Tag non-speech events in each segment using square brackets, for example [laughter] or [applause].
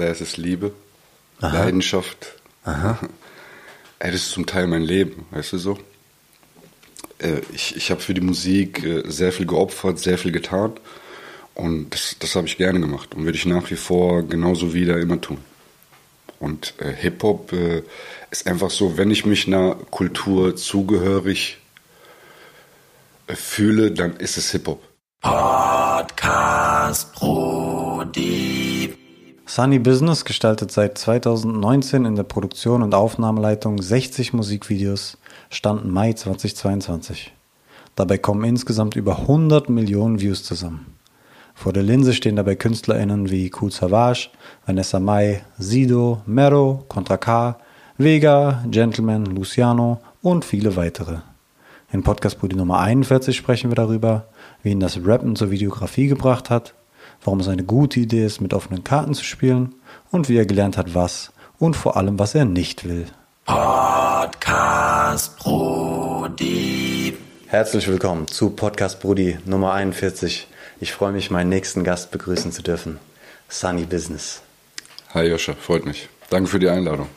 allererstes Liebe, Aha. Leidenschaft. Aha. [laughs] Ey, das ist zum Teil mein Leben, weißt du so? Äh, ich ich habe für die Musik äh, sehr viel geopfert, sehr viel getan. Und das, das habe ich gerne gemacht und würde ich nach wie vor genauso wieder immer tun. Und äh, Hip-Hop äh, ist einfach so, wenn ich mich einer Kultur zugehörig äh, fühle, dann ist es Hip-Hop. Podcast Brody. Sunny Business gestaltet seit 2019 in der Produktion und Aufnahmeleitung 60 Musikvideos, Stand Mai 2022. Dabei kommen insgesamt über 100 Millionen Views zusammen. Vor der Linse stehen dabei KünstlerInnen wie Kool Savage, Vanessa Mai, Sido, Mero, Contra K, Vega, Gentleman, Luciano und viele weitere. In Podcast Buddy Nummer 41 sprechen wir darüber, wie ihn das Rappen zur Videografie gebracht hat, warum es eine gute Idee ist, mit offenen Karten zu spielen und wie er gelernt hat, was und vor allem, was er nicht will. Podcast Brody. Herzlich willkommen zu Podcast Brody Nummer 41. Ich freue mich, meinen nächsten Gast begrüßen zu dürfen. Sunny Business. Hi Joscha, freut mich. Danke für die Einladung.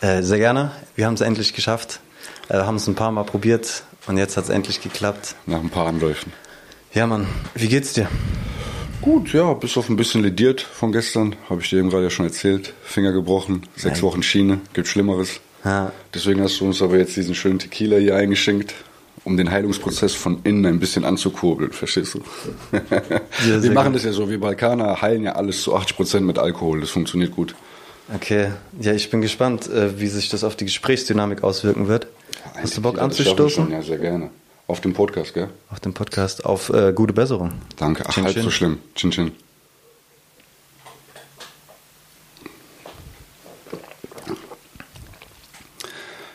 Äh, sehr gerne. Wir haben es endlich geschafft. Äh, haben es ein paar Mal probiert und jetzt hat es endlich geklappt. Nach ein paar Anläufen. Ja, Mann. Wie geht's dir? Gut, ja, bis auf ein bisschen lediert von gestern. Habe ich dir eben gerade ja schon erzählt. Finger gebrochen, sechs Nein. Wochen Schiene, gibt Schlimmeres. Ha. Deswegen hast du uns aber jetzt diesen schönen Tequila hier eingeschenkt um den Heilungsprozess von innen ein bisschen anzukurbeln, verstehst du? Ja, wir machen gut. das ja so, wir Balkaner heilen ja alles zu 80 Prozent mit Alkohol, das funktioniert gut. Okay, ja, ich bin gespannt, äh, wie sich das auf die Gesprächsdynamik auswirken wird. Ja, Hast du Bock anzustoßen? Ja, sehr gerne. Auf dem Podcast, gell? Auf dem Podcast, auf äh, gute Besserung. Danke, ach, chin, halb chin. so schlimm. Chin Chin.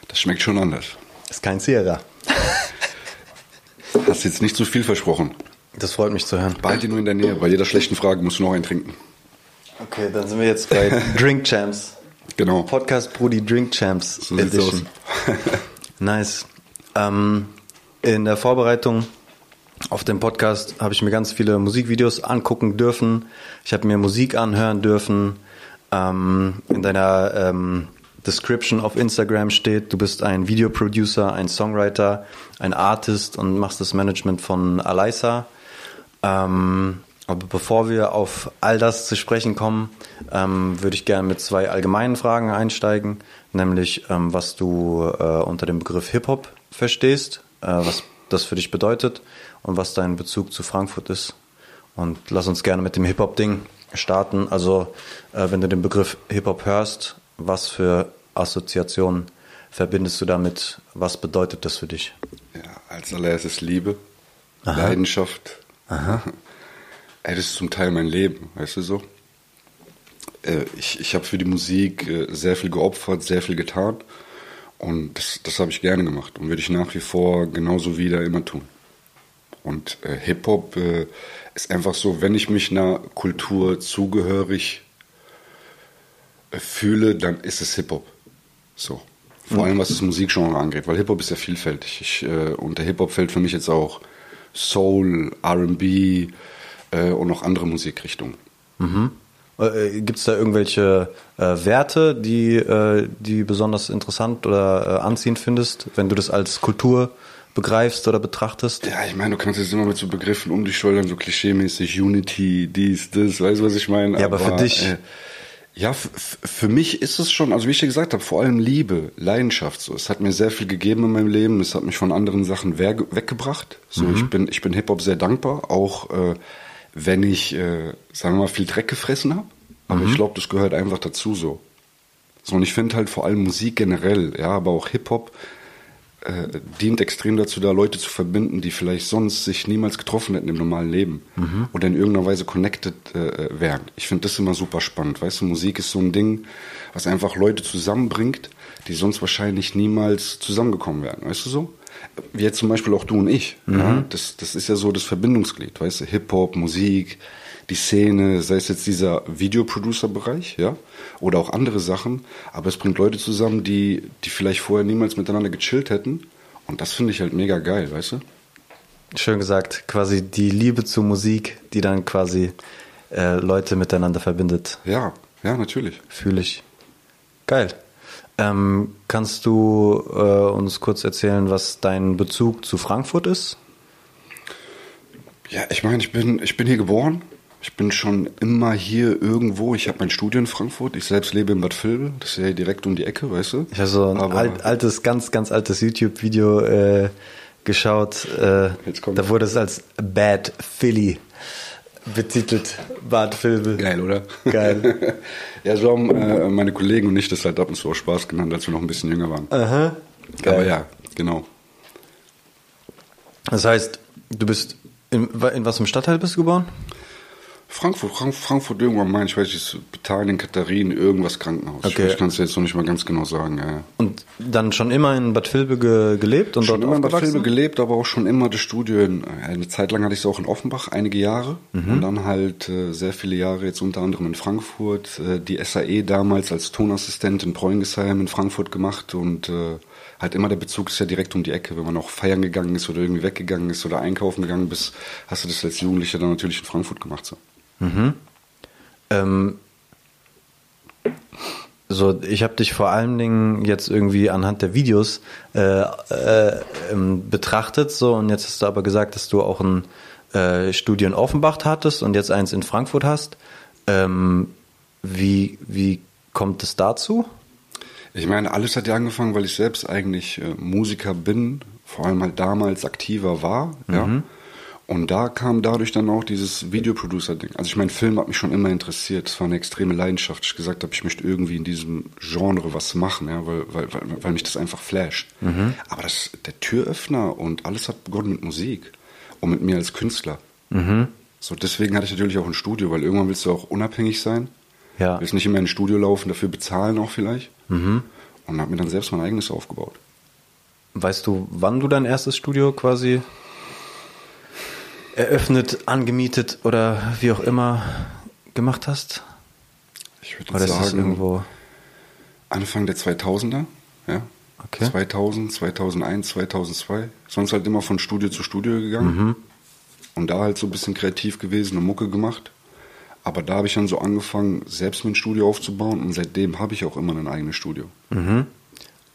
Das schmeckt schon anders. Das ist kein Sierra. [laughs] Hast jetzt nicht zu viel versprochen. Das freut mich zu hören. Ihn nur in der Nähe. Bei jeder schlechten Frage musst du noch einen trinken. Okay, dann sind wir jetzt bei [laughs] Drink Champs. Genau. Podcast Brudi Drink Champs so Edition. [laughs] nice. Ähm, in der Vorbereitung auf den Podcast habe ich mir ganz viele Musikvideos angucken dürfen. Ich habe mir Musik anhören dürfen. Ähm, in deiner ähm, Description auf Instagram steht, du bist ein Videoproducer, ein Songwriter, ein Artist und machst das Management von Alisa. Ähm, aber bevor wir auf all das zu sprechen kommen, ähm, würde ich gerne mit zwei allgemeinen Fragen einsteigen, nämlich ähm, was du äh, unter dem Begriff Hip-Hop verstehst, äh, was das für dich bedeutet und was dein Bezug zu Frankfurt ist. Und lass uns gerne mit dem Hip-Hop-Ding starten. Also, äh, wenn du den Begriff Hip-Hop hörst, was für Assoziationen verbindest du damit? Was bedeutet das für dich? Ja, als allererstes Liebe, Aha. Leidenschaft. Aha. [laughs] Ey, das ist zum Teil mein Leben, weißt du so? Äh, ich ich habe für die Musik äh, sehr viel geopfert, sehr viel getan. Und das, das habe ich gerne gemacht und würde ich nach wie vor genauso wieder immer tun. Und äh, Hip-Hop äh, ist einfach so, wenn ich mich einer Kultur zugehörig äh, fühle, dann ist es Hip-Hop. So. Vor allem was das Musikgenre angeht, weil Hip-Hop ist ja vielfältig. Ich, äh, unter Hip-Hop fällt für mich jetzt auch Soul, RB äh, und noch andere Musikrichtungen. Mhm. Äh, Gibt es da irgendwelche äh, Werte, die, äh, die besonders interessant oder äh, anziehend findest, wenn du das als Kultur begreifst oder betrachtest? Ja, ich meine, du kannst jetzt immer mit so Begriffen um dich schleudern, so klischeemäßig, Unity, dies, das, weißt du, was ich meine? Ja, aber, aber für dich ja, für mich ist es schon, also wie ich dir gesagt habe, vor allem Liebe, Leidenschaft. So, es hat mir sehr viel gegeben in meinem Leben. Es hat mich von anderen Sachen weggebracht. So, mhm. ich bin, ich bin Hip Hop sehr dankbar, auch äh, wenn ich, äh, sagen wir mal, viel Dreck gefressen habe. Aber mhm. ich glaube, das gehört einfach dazu so. So und ich finde halt vor allem Musik generell, ja, aber auch Hip Hop äh, dient extrem dazu, da Leute zu verbinden, die vielleicht sonst sich niemals getroffen hätten im normalen Leben mhm. oder in irgendeiner Weise connected äh, wären. Ich finde das immer super spannend. Weißt du, Musik ist so ein Ding, was einfach Leute zusammenbringt, die sonst wahrscheinlich niemals zusammengekommen wären. Weißt du so? Wie jetzt zum Beispiel auch du und ich. Mhm. Ja? Das, das ist ja so das Verbindungsglied, weißt du? Hip-Hop, Musik, die Szene, sei es jetzt dieser Videoproducer-Bereich, ja, oder auch andere Sachen, aber es bringt Leute zusammen, die, die vielleicht vorher niemals miteinander gechillt hätten. Und das finde ich halt mega geil, weißt du? Schön gesagt, quasi die Liebe zur Musik, die dann quasi äh, Leute miteinander verbindet. Ja, Ja, natürlich. Fühle ich. Geil. Ähm, kannst du äh, uns kurz erzählen, was dein Bezug zu Frankfurt ist? Ja, ich meine, ich bin, ich bin hier geboren. Ich bin schon immer hier irgendwo. Ich habe mein Studio in Frankfurt. Ich selbst lebe in Bad Vilbel. Das ist ja direkt um die Ecke, weißt du? Ich habe so ein alt, altes, ganz, ganz altes YouTube-Video äh, geschaut. Äh, da wurde es als Bad Philly betitelt. Bad Vilbel. Geil, oder? Geil. [laughs] ja, so haben äh, meine Kollegen und ich das halt ab und zu auch Spaß genannt, als wir noch ein bisschen jünger waren. Aha. Geil. Aber ja, genau. Das heißt, du bist in, in was im Stadtteil bist du geboren? Frankfurt, Frank, Frankfurt irgendwann mein, ich weiß nicht, Betalien, Katharin, irgendwas Krankenhaus. Okay. Ich kann es jetzt noch nicht mal ganz genau sagen. Ja. Und dann schon immer in Bad Vilbel ge gelebt und schon dort immer in Bad Vilbel gelebt, aber auch schon immer das Studio. In, eine Zeit lang hatte ich es auch in Offenbach, einige Jahre. Mhm. Und dann halt äh, sehr viele Jahre jetzt unter anderem in Frankfurt. Äh, die SAE damals als Tonassistent in Preuengesheim in Frankfurt gemacht und äh, halt immer der Bezug ist ja direkt um die Ecke. Wenn man auch feiern gegangen ist oder irgendwie weggegangen ist oder einkaufen gegangen bist, hast du das als Jugendlicher dann natürlich in Frankfurt gemacht. So. Mhm. Ähm, so, ich habe dich vor allen Dingen jetzt irgendwie anhand der Videos äh, äh, ähm, betrachtet, so und jetzt hast du aber gesagt, dass du auch ein äh, Studio in Offenbach hattest und jetzt eins in Frankfurt hast. Ähm, wie, wie kommt es dazu? Ich meine, alles hat ja angefangen, weil ich selbst eigentlich äh, Musiker bin, vor allem halt damals aktiver war, mhm. ja. Und da kam dadurch dann auch dieses Videoproducer-Ding. Also ich meine, Film hat mich schon immer interessiert. Es war eine extreme Leidenschaft. Ich gesagt habe, ich möchte irgendwie in diesem Genre was machen, ja, weil, weil, weil, weil mich das einfach flasht. Mhm. Aber das, der Türöffner und alles hat begonnen mit Musik und mit mir als Künstler. Mhm. So deswegen hatte ich natürlich auch ein Studio, weil irgendwann willst du auch unabhängig sein. Ja. Willst nicht immer in ein Studio laufen, dafür bezahlen auch vielleicht. Mhm. Und habe mir dann selbst mein eigenes aufgebaut. Weißt du, wann du dein erstes Studio quasi eröffnet, angemietet oder wie auch immer gemacht hast? Ich würde oder sagen, irgendwo Anfang der 2000er, ja. Okay. 2000, 2001, 2002. Sonst halt immer von Studio zu Studio gegangen. Mhm. Und da halt so ein bisschen kreativ gewesen und Mucke gemacht. Aber da habe ich dann so angefangen, selbst mein Studio aufzubauen und seitdem habe ich auch immer ein eigenes Studio. Mhm.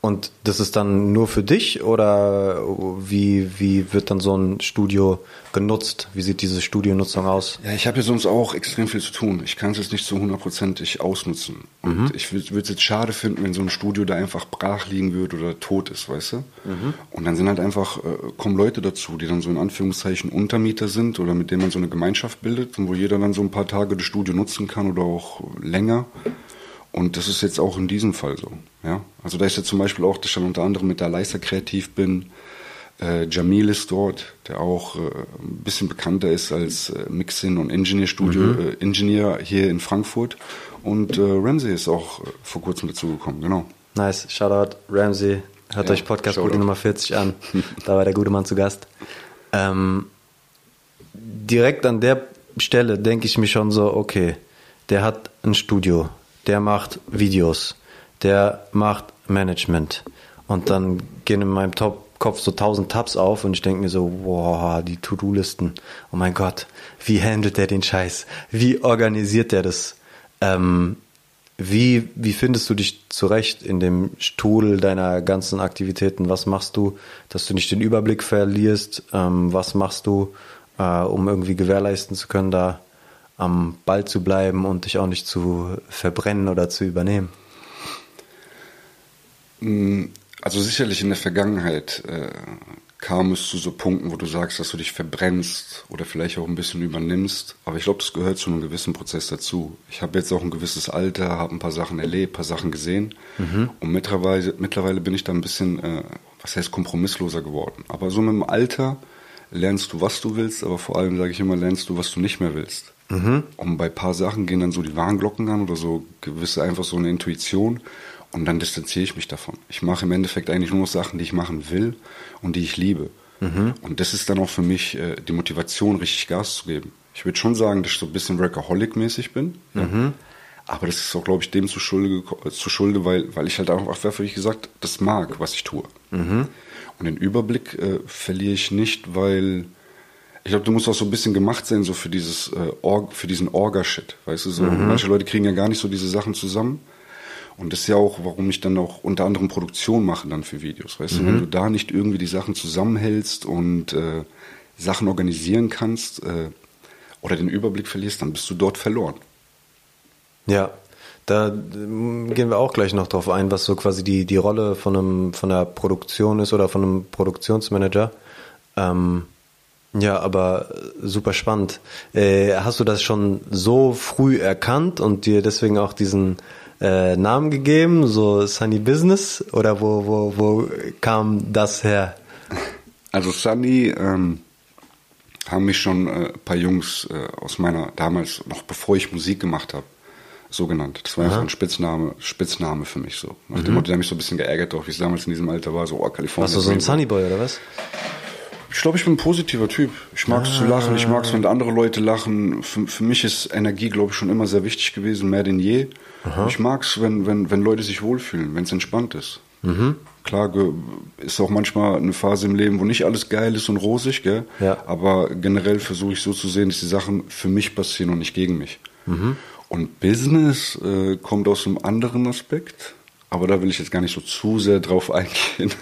Und das ist dann nur für dich oder wie, wie wird dann so ein Studio genutzt? Wie sieht diese Studionutzung aus? Ja, ich habe ja sonst auch extrem viel zu tun. Ich kann es jetzt nicht so hundertprozentig ausnutzen. Und mhm. ich würde es jetzt schade finden, wenn so ein Studio da einfach brach liegen würde oder tot ist, weißt du? Mhm. Und dann sind halt einfach, äh, kommen Leute dazu, die dann so in Anführungszeichen Untermieter sind oder mit denen man so eine Gemeinschaft bildet und wo jeder dann so ein paar Tage das Studio nutzen kann oder auch länger. Und das ist jetzt auch in diesem Fall so. Ja? Also da ist jetzt zum Beispiel auch, dass ich dann unter anderem mit der Leister kreativ bin. Äh, Jamil ist dort, der auch äh, ein bisschen bekannter ist als äh, Mixin und Engineer Studio mhm. äh, Engineer hier in Frankfurt. Und äh, Ramsey ist auch äh, vor kurzem dazugekommen, genau. Nice, Shoutout Ramsey. Hört ja, euch Podcast Bude Nummer 40 an. [laughs] da war der gute Mann zu Gast. Ähm, direkt an der Stelle denke ich mir schon so, okay, der hat ein Studio, der macht Videos, der macht Management. Und dann gehen in meinem Top Kopf so tausend Tabs auf und ich denke mir so, boah, die To-Do-Listen. Oh mein Gott, wie handelt der den Scheiß? Wie organisiert der das? Ähm, wie, wie findest du dich zurecht in dem Stuhl deiner ganzen Aktivitäten? Was machst du, dass du nicht den Überblick verlierst? Ähm, was machst du, äh, um irgendwie gewährleisten zu können, da am Ball zu bleiben und dich auch nicht zu verbrennen oder zu übernehmen? Mm, also sicherlich in der Vergangenheit äh, kam es zu so Punkten, wo du sagst, dass du dich verbrennst oder vielleicht auch ein bisschen übernimmst. Aber ich glaube, das gehört zu einem gewissen Prozess dazu. Ich habe jetzt auch ein gewisses Alter, habe ein paar Sachen erlebt, ein paar Sachen gesehen. Mhm. Und mittlerweile, mittlerweile bin ich da ein bisschen, äh, was heißt, kompromissloser geworden. Aber so mit dem Alter lernst du, was du willst, aber vor allem, sage ich immer, lernst du, was du nicht mehr willst. Mhm. Und bei ein paar Sachen gehen dann so die Warnglocken an oder so gewisse einfach so eine Intuition und dann distanziere ich mich davon. Ich mache im Endeffekt eigentlich nur noch Sachen, die ich machen will und die ich liebe. Mhm. Und das ist dann auch für mich äh, die Motivation, richtig Gas zu geben. Ich würde schon sagen, dass ich so ein bisschen Workaholic-mäßig bin. Mhm. Aber das ist auch, glaube ich, dem zu Schulde, zu Schulde weil, weil ich halt einfach, wie gesagt, das mag, was ich tue. Mhm. Und den Überblick äh, verliere ich nicht, weil Ich glaube, du musst auch so ein bisschen gemacht sein, so für dieses äh, Org, für diesen Orga-Shit. Weißt du, so mhm. manche Leute kriegen ja gar nicht so diese Sachen zusammen. Und das ist ja auch, warum ich dann auch unter anderem Produktion mache dann für Videos. Weißt mhm. du, wenn du da nicht irgendwie die Sachen zusammenhältst und äh, Sachen organisieren kannst äh, oder den Überblick verlierst, dann bist du dort verloren. Ja, da ähm, gehen wir auch gleich noch drauf ein, was so quasi die, die Rolle von einem von der Produktion ist oder von einem Produktionsmanager. Ähm, ja, aber super spannend. Äh, hast du das schon so früh erkannt und dir deswegen auch diesen äh, Namen gegeben, so Sunny Business? Oder wo, wo, wo kam das her? Also Sunny ähm, haben mich schon äh, ein paar Jungs äh, aus meiner, damals, noch bevor ich Musik gemacht habe, so genannt. Das war einfach ein Spitzname, Spitzname für mich so. Nach dem mhm. Motto, der mich so ein bisschen geärgert, auch wie ich damals in diesem Alter war, so, oh, Kalifornien. Warst du so ein Sunnyboy oder was? Ich glaube, ich bin ein positiver Typ. Ich mag es ah. zu lachen, ich mag es, wenn andere Leute lachen. Für, für mich ist Energie, glaube ich, schon immer sehr wichtig gewesen, mehr denn je. Aha. Ich mag es, wenn, wenn, wenn Leute sich wohlfühlen, wenn es entspannt ist. Mhm. Klar ist auch manchmal eine Phase im Leben, wo nicht alles geil ist und rosig, gell? Ja. aber generell versuche ich so zu sehen, dass die Sachen für mich passieren und nicht gegen mich. Mhm. Und Business äh, kommt aus einem anderen Aspekt. Aber da will ich jetzt gar nicht so zu sehr drauf eingehen.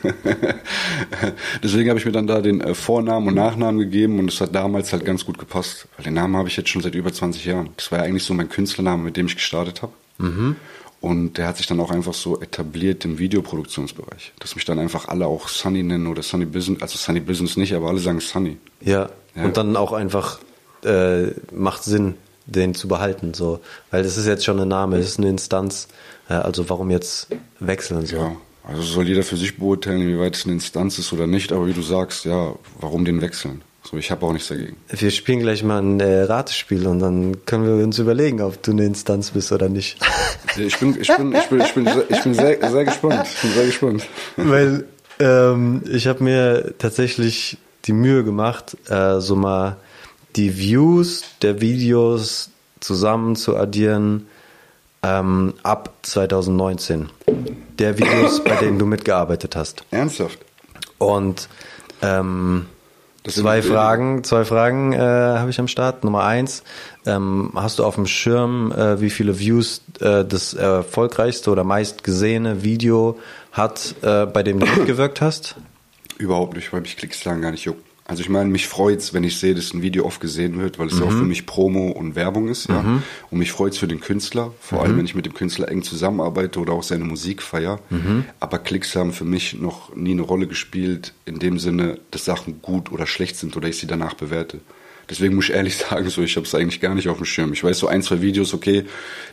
[laughs] Deswegen habe ich mir dann da den äh, Vornamen und Nachnamen gegeben und es hat damals halt ganz gut gepasst. Weil den Namen habe ich jetzt schon seit über 20 Jahren. Das war ja eigentlich so mein Künstlername, mit dem ich gestartet habe. Mhm. Und der hat sich dann auch einfach so etabliert im Videoproduktionsbereich. Dass mich dann einfach alle auch Sunny nennen oder Sunny Business, also Sunny Business nicht, aber alle sagen Sunny. Ja, ja. und dann auch einfach äh, macht Sinn, den zu behalten, so. Weil das ist jetzt schon ein Name, das ist eine Instanz. Also warum jetzt wechseln so? Ja, also soll jeder für sich beurteilen, wie weit es eine Instanz ist oder nicht, aber wie du sagst, ja, warum den wechseln? So, ich habe auch nichts dagegen. Wir spielen gleich mal ein äh, Ratespiel und dann können wir uns überlegen, ob du eine Instanz bist oder nicht. [laughs] Ich bin, ich bin, ich bin, ich bin, ich bin sehr, sehr gespannt. Ich bin sehr gespannt. Weil ähm, ich habe mir tatsächlich die Mühe gemacht, äh, so mal die Views der Videos zusammen zu addieren ähm, ab 2019. Der Videos, bei denen du mitgearbeitet hast. Ernsthaft? Und ähm, zwei Fragen, zwei Fragen äh, habe ich am Start. Nummer eins, ähm, hast du auf dem Schirm, äh, wie viele Views äh, das erfolgreichste oder meist gesehene Video hat, äh, bei dem du mitgewirkt hast? Überhaupt nicht, weil mich Klickzahlen gar nicht juckt. Also ich meine, mich freut's, wenn ich sehe, dass ein Video oft gesehen wird, weil es mhm. ja auch für mich Promo und Werbung ist, ja. Mhm. Und mich freut's für den Künstler, vor mhm. allem wenn ich mit dem Künstler eng zusammenarbeite oder auch seine Musik feier. Mhm. Aber Klicks haben für mich noch nie eine Rolle gespielt, in dem Sinne, dass Sachen gut oder schlecht sind oder ich sie danach bewerte. Deswegen muss ich ehrlich [laughs] sagen, so ich habe es eigentlich gar nicht auf dem Schirm. Ich weiß so ein, zwei Videos, okay,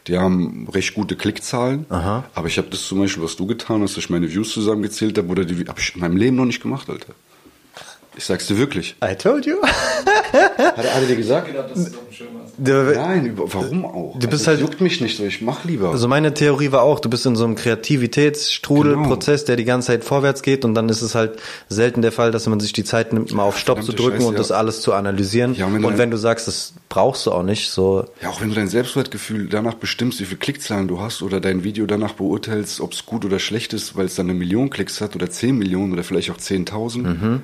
die haben recht gute Klickzahlen, Aha. aber ich habe das zum Beispiel, was du getan hast, dass ich meine Views zusammengezählt habe, oder die habe ich in meinem Leben noch nicht gemacht, Alter. Ich sag's dir wirklich. I told you. hat, er, hat er dir gesagt? Gedacht, dass du auf dem Schirm hast. Nein, warum auch? Du bist also, halt, juckt mich nicht so, ich mach lieber. Also meine Theorie war auch, du bist in so einem Kreativitätsstrudelprozess, genau. der die ganze Zeit vorwärts geht und dann ist es halt selten der Fall, dass man sich die Zeit nimmt, mal auf Stopp zu drücken Scheiße, und ja. das alles zu analysieren. Ja, und wenn, und wenn du sagst, das brauchst du auch nicht, so. Ja, auch wenn du dein Selbstwertgefühl danach bestimmst, wie viele Klickzahlen du hast oder dein Video danach beurteilst, ob es gut oder schlecht ist, weil es dann eine Million Klicks hat oder zehn Millionen oder vielleicht auch zehntausend. Mhm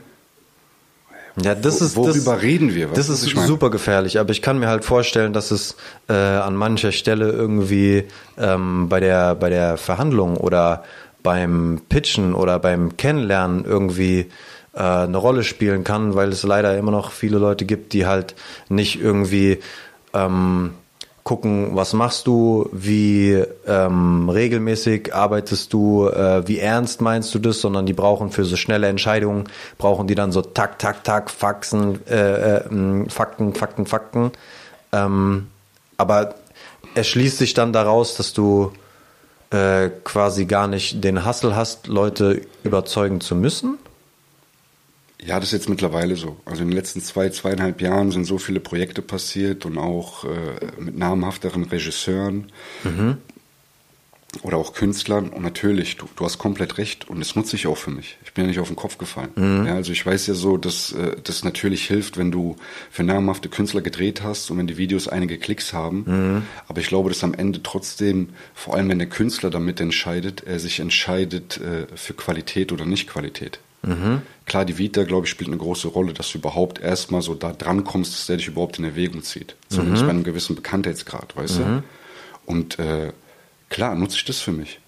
ja, das ist worüber das, reden wir? Was das ist super gefährlich, aber ich kann mir halt vorstellen, dass es äh, an mancher Stelle irgendwie ähm, bei der bei der Verhandlung oder beim Pitchen oder beim Kennenlernen irgendwie äh, eine Rolle spielen kann, weil es leider immer noch viele Leute gibt, die halt nicht irgendwie ähm, gucken, was machst du, wie ähm, regelmäßig arbeitest du, äh, wie ernst meinst du das, sondern die brauchen für so schnelle Entscheidungen, brauchen die dann so tak, tak, tak, Faxen, äh, äh, Fakten, Fakten, Fakten. Ähm, aber es schließt sich dann daraus, dass du äh, quasi gar nicht den Hassel hast, Leute überzeugen zu müssen, ja, das ist jetzt mittlerweile so. Also in den letzten zwei, zweieinhalb Jahren sind so viele Projekte passiert und auch äh, mit namhafteren Regisseuren mhm. oder auch Künstlern. Und natürlich, du, du hast komplett recht und das nutze ich auch für mich. Ich bin ja nicht auf den Kopf gefallen. Mhm. Ja, also ich weiß ja so, dass äh, das natürlich hilft, wenn du für namhafte Künstler gedreht hast und wenn die Videos einige Klicks haben. Mhm. Aber ich glaube, dass am Ende trotzdem, vor allem wenn der Künstler damit entscheidet, er sich entscheidet äh, für Qualität oder nicht Qualität. Mhm. Klar, die Vita, glaube ich, spielt eine große Rolle, dass du überhaupt erstmal so da dran kommst, dass der dich überhaupt in Erwägung zieht. Zumindest mhm. bei einem gewissen Bekanntheitsgrad, weißt du? Mhm. Und äh, klar, nutze ich das für mich.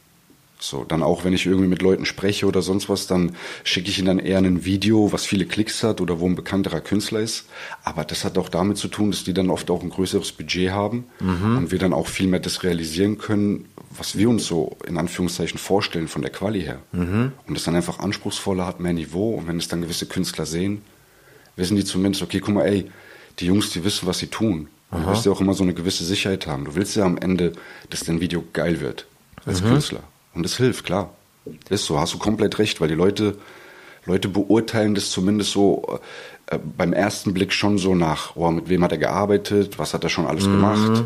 So, dann auch wenn ich irgendwie mit Leuten spreche oder sonst was, dann schicke ich ihnen dann eher ein Video, was viele Klicks hat oder wo ein bekannterer Künstler ist. Aber das hat auch damit zu tun, dass die dann oft auch ein größeres Budget haben mhm. und wir dann auch viel mehr das realisieren können, was wir uns so in Anführungszeichen vorstellen von der Quali her. Mhm. Und das dann einfach anspruchsvoller hat, mehr Niveau. Und wenn es dann gewisse Künstler sehen, wissen die zumindest, okay, guck mal, ey, die Jungs, die wissen, was sie tun. Und du willst ja auch immer so eine gewisse Sicherheit haben. Du willst ja am Ende, dass dein Video geil wird als mhm. Künstler. Und es hilft, klar. Ist so, hast du komplett recht, weil die Leute, Leute beurteilen das zumindest so äh, beim ersten Blick schon so nach, oh, mit wem hat er gearbeitet, was hat er schon alles mhm. gemacht.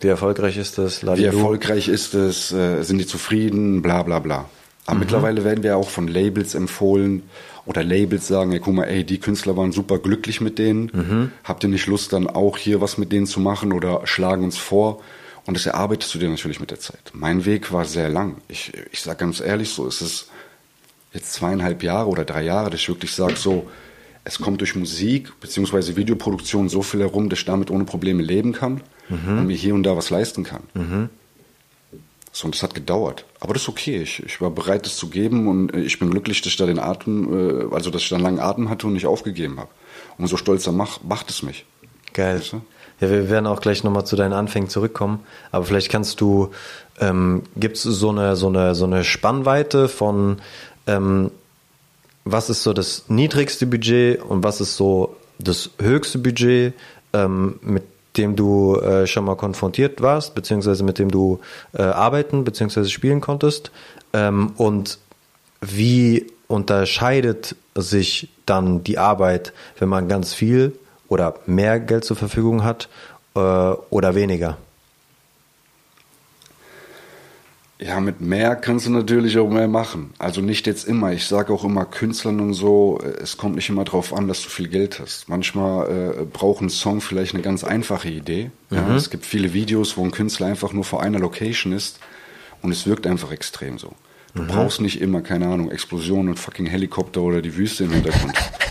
Wie erfolgreich ist das? Wie erfolgreich ist es? Äh, sind die zufrieden? Bla bla bla. Aber mhm. mittlerweile werden wir auch von Labels empfohlen oder Labels sagen, ey, guck mal, ey, die Künstler waren super glücklich mit denen. Mhm. Habt ihr nicht Lust, dann auch hier was mit denen zu machen oder schlagen uns vor? Und das erarbeitest du dir natürlich mit der Zeit. Mein Weg war sehr lang. Ich, ich sage ganz ehrlich so, es ist jetzt zweieinhalb Jahre oder drei Jahre, dass ich wirklich sage so, es kommt durch Musik bzw. Videoproduktion so viel herum, dass ich damit ohne Probleme leben kann mhm. und mir hier und da was leisten kann. Mhm. So, und das hat gedauert. Aber das ist okay. Ich, ich war bereit, das zu geben und ich bin glücklich, dass ich da den Atem, äh, also dass ich da einen langen Atem hatte und nicht aufgegeben habe. Umso stolzer macht, macht es mich. Geil. Weißt du? Ja, wir werden auch gleich nochmal zu deinen Anfängen zurückkommen. Aber vielleicht kannst du, ähm, gibt es so eine, so, eine, so eine Spannweite von, ähm, was ist so das niedrigste Budget und was ist so das höchste Budget, ähm, mit dem du äh, schon mal konfrontiert warst, beziehungsweise mit dem du äh, arbeiten, beziehungsweise spielen konntest? Ähm, und wie unterscheidet sich dann die Arbeit, wenn man ganz viel oder mehr Geld zur Verfügung hat äh, oder weniger? Ja, mit mehr kannst du natürlich auch mehr machen. Also nicht jetzt immer. Ich sage auch immer Künstlern und so, es kommt nicht immer darauf an, dass du viel Geld hast. Manchmal äh, braucht ein Song vielleicht eine ganz einfache Idee. Mhm. Ja, es gibt viele Videos, wo ein Künstler einfach nur vor einer Location ist und es wirkt einfach extrem so. Du mhm. brauchst nicht immer, keine Ahnung, Explosionen und fucking Helikopter oder die Wüste im Hintergrund. [laughs]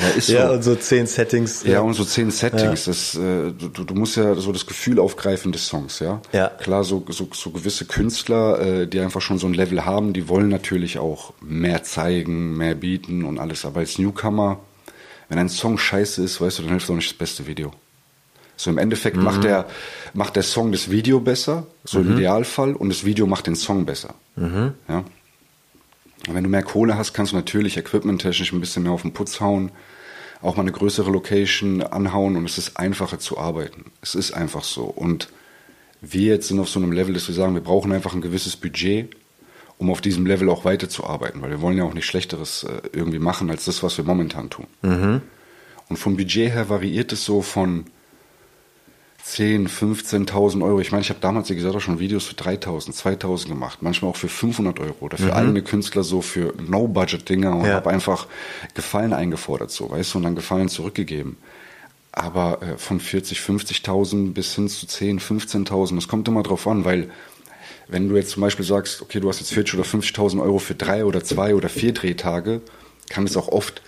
Ja, ist so. Ja, und so zehn Settings. Ja, und so zehn Settings. Ja. Das, äh, du, du musst ja so das Gefühl aufgreifen des Songs, ja. Ja. Klar, so, so, so gewisse Künstler, äh, die einfach schon so ein Level haben, die wollen natürlich auch mehr zeigen, mehr bieten und alles. Aber als Newcomer, wenn ein Song scheiße ist, weißt du, dann hilft auch nicht das beste Video. So im Endeffekt mhm. macht der, macht der Song das Video besser, so mhm. im Idealfall, und das Video macht den Song besser. Mhm. Ja. Und wenn du mehr Kohle hast, kannst du natürlich equipmenttechnisch ein bisschen mehr auf den Putz hauen, auch mal eine größere Location anhauen und es ist einfacher zu arbeiten. Es ist einfach so. Und wir jetzt sind auf so einem Level, dass wir sagen, wir brauchen einfach ein gewisses Budget, um auf diesem Level auch weiterzuarbeiten, weil wir wollen ja auch nicht Schlechteres äh, irgendwie machen als das, was wir momentan tun. Mhm. Und vom Budget her variiert es so von 10, 15.000 Euro. Ich meine, ich habe damals, wie gesagt, auch schon Videos für 3.000, 2.000 gemacht. Manchmal auch für 500 Euro oder für mhm. eigene Künstler so für No-Budget-Dinger und ja. habe einfach Gefallen eingefordert, so, weißt du, und dann Gefallen zurückgegeben. Aber äh, von 40, 50.000 bis hin zu 10, 15.000, das kommt immer drauf an, weil wenn du jetzt zum Beispiel sagst, okay, du hast jetzt 40 oder 50.000 Euro für drei oder zwei oder vier Drehtage, kann es auch oft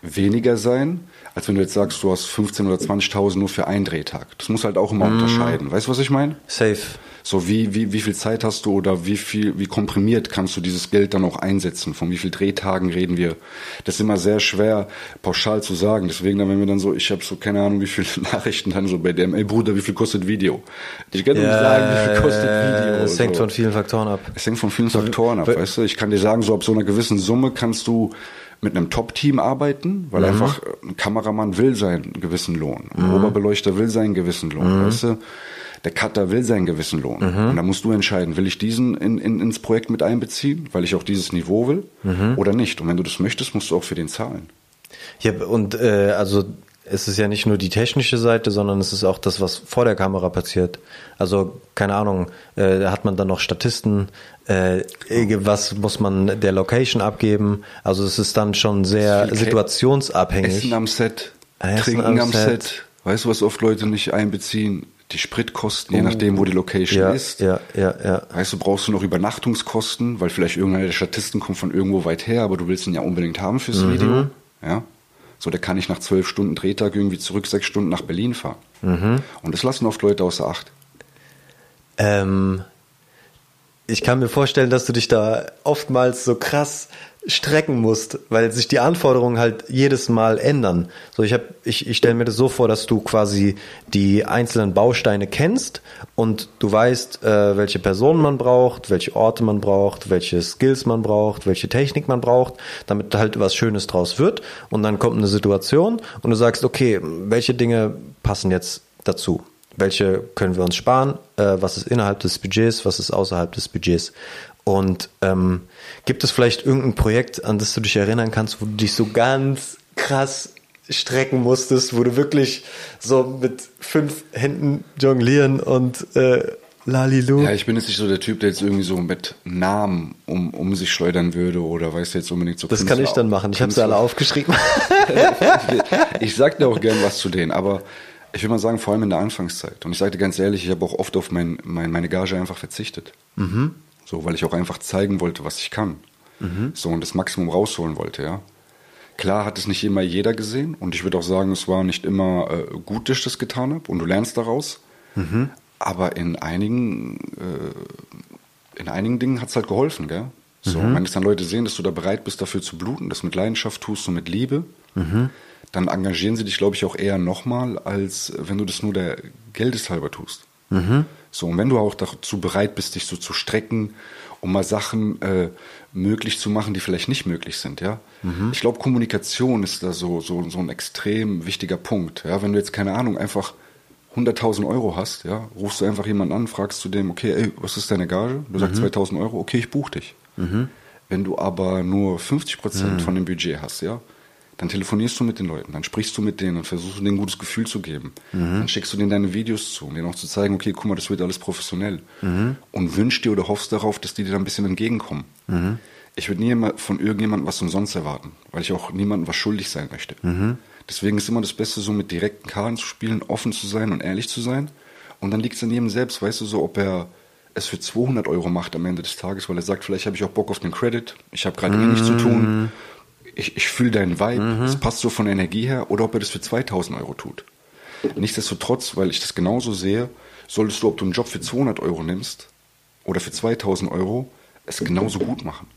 weniger sein als wenn du jetzt sagst, du hast 15 oder 20.000 nur für einen Drehtag. Das muss halt auch immer mm. unterscheiden. Weißt du, was ich meine? Safe. So wie, wie, wie viel Zeit hast du oder wie viel, wie komprimiert kannst du dieses Geld dann auch einsetzen? Von wie viel Drehtagen reden wir? Das ist immer sehr schwer pauschal zu sagen. Deswegen, dann, wenn wir dann so, ich habe so keine Ahnung, wie viele [laughs] Nachrichten dann so bei dem, ey Bruder, wie viel kostet Video? Ich kann ja, nicht sagen, wie viel kostet Video. Es hängt so. von vielen Faktoren ab. Es hängt von vielen Faktoren ab, weißt du? Ich kann dir sagen, so ab so einer gewissen Summe kannst du mit einem Top-Team arbeiten, weil mhm. einfach ein Kameramann will seinen gewissen Lohn, ein mhm. Oberbeleuchter will seinen gewissen Lohn, mhm. weißt du? Der Cutter will seinen gewissen Lohn. Mhm. Und da musst du entscheiden, will ich diesen in, in, ins Projekt mit einbeziehen, weil ich auch dieses Niveau will mhm. oder nicht. Und wenn du das möchtest, musst du auch für den zahlen. Ja, und äh, also es ist ja nicht nur die technische Seite, sondern es ist auch das, was vor der Kamera passiert. Also, keine Ahnung, äh, hat man dann noch Statisten, äh, was muss man der Location abgeben? Also es ist dann schon sehr situationsabhängig. Essen am Set, Essen Trinken am Set. Set. Weißt du, was oft Leute nicht einbeziehen? die Spritkosten, je nachdem, wo die Location ja, ist. Ja, ja, ja. Weißt du, brauchst du noch Übernachtungskosten, weil vielleicht irgendeiner der Statisten kommt von irgendwo weit her, aber du willst ihn ja unbedingt haben fürs Mhm. Video. Ja. So, der kann nicht nach zwölf Stunden Drehtag irgendwie zurück sechs Stunden nach Berlin fahren. Mhm. Und das lassen oft Leute außer Acht. Ähm, ich kann mir vorstellen, dass du dich da oftmals so krass strecken musst, weil sich die Anforderungen halt jedes Mal ändern. So, ich hab, ich, ich stelle mir das so vor, dass du quasi die einzelnen Bausteine kennst und du weißt, äh, welche Personen man braucht, welche Orte man braucht, welche Skills man braucht, welche Technik man braucht, damit halt was Schönes draus wird. Und dann kommt eine Situation und du sagst, okay, welche Dinge passen jetzt dazu? Welche können wir uns sparen? Äh, was ist innerhalb des Budgets? Was ist außerhalb des Budgets? Und ähm, gibt es vielleicht irgendein Projekt, an das du dich erinnern kannst, wo du dich so ganz krass strecken musstest, wo du wirklich so mit fünf Händen jonglieren und äh, Lalilu. Ja, ich bin jetzt nicht so der Typ, der jetzt irgendwie so mit Namen um, um sich schleudern würde oder weiß jetzt unbedingt so das kann ich dann machen. Ich habe sie alle aufgeschrieben. [laughs] ich sag dir auch gern was zu denen, aber ich will mal sagen, vor allem in der Anfangszeit. Und ich sage dir ganz ehrlich, ich habe auch oft auf mein, mein, meine Gage einfach verzichtet. Mhm. So, weil ich auch einfach zeigen wollte, was ich kann. Mhm. So, und das Maximum rausholen wollte, ja. Klar hat es nicht immer jeder gesehen und ich würde auch sagen, es war nicht immer äh, gut, dass ich das getan habe und du lernst daraus. Mhm. Aber in einigen, äh, in einigen Dingen hat es halt geholfen, gell? So, Mhm. wenn es dann Leute sehen, dass du da bereit bist, dafür zu bluten, das mit Leidenschaft tust und mit Liebe, Mhm. dann engagieren sie dich, glaube ich, auch eher nochmal, als wenn du das nur der Geldeshalber tust. Mhm. So, und wenn du auch dazu bereit bist, dich so zu strecken, um mal Sachen äh, möglich zu machen, die vielleicht nicht möglich sind, ja. Ich glaube, Kommunikation ist da so, so, so ein extrem wichtiger Punkt. Ja, wenn du jetzt, keine Ahnung, einfach 100.000 Euro hast, ja, rufst du einfach jemanden an, fragst du dem, okay, ey, was ist deine Gage? Du sagst 2.000 Euro, okay, ich buche dich. Wenn du aber nur 50 Prozent von dem Budget hast, ja, dann telefonierst du mit den Leuten, dann sprichst du mit denen und versuchst denen ein gutes Gefühl zu geben. Dann schickst du denen deine Videos zu, um denen auch zu zeigen, okay, guck mal, das wird alles professionell. Und wünschst dir oder hoffst darauf, dass die dir da ein bisschen entgegenkommen. Ich würde nie von irgendjemandem was umsonst erwarten, weil ich auch niemandem was schuldig sein möchte. Deswegen ist immer das Beste, so mit direkten Karten zu spielen, offen zu sein und ehrlich zu sein. Und dann liegt es an jedem selbst, weißt du, so, ob er es für 200 Euro macht am Ende des Tages, weil er sagt, vielleicht habe ich auch Bock auf den Credit, ich habe gerade eh nichts zu tun, ich, ich fühle deinen Vibe, es passt so von Energie her, oder ob er das für 2000 Euro tut. Nichtsdestotrotz, weil ich das genauso sehe, solltest du, ob du einen Job für 200 Euro nimmst oder für 2000 Euro, es genauso gut machen.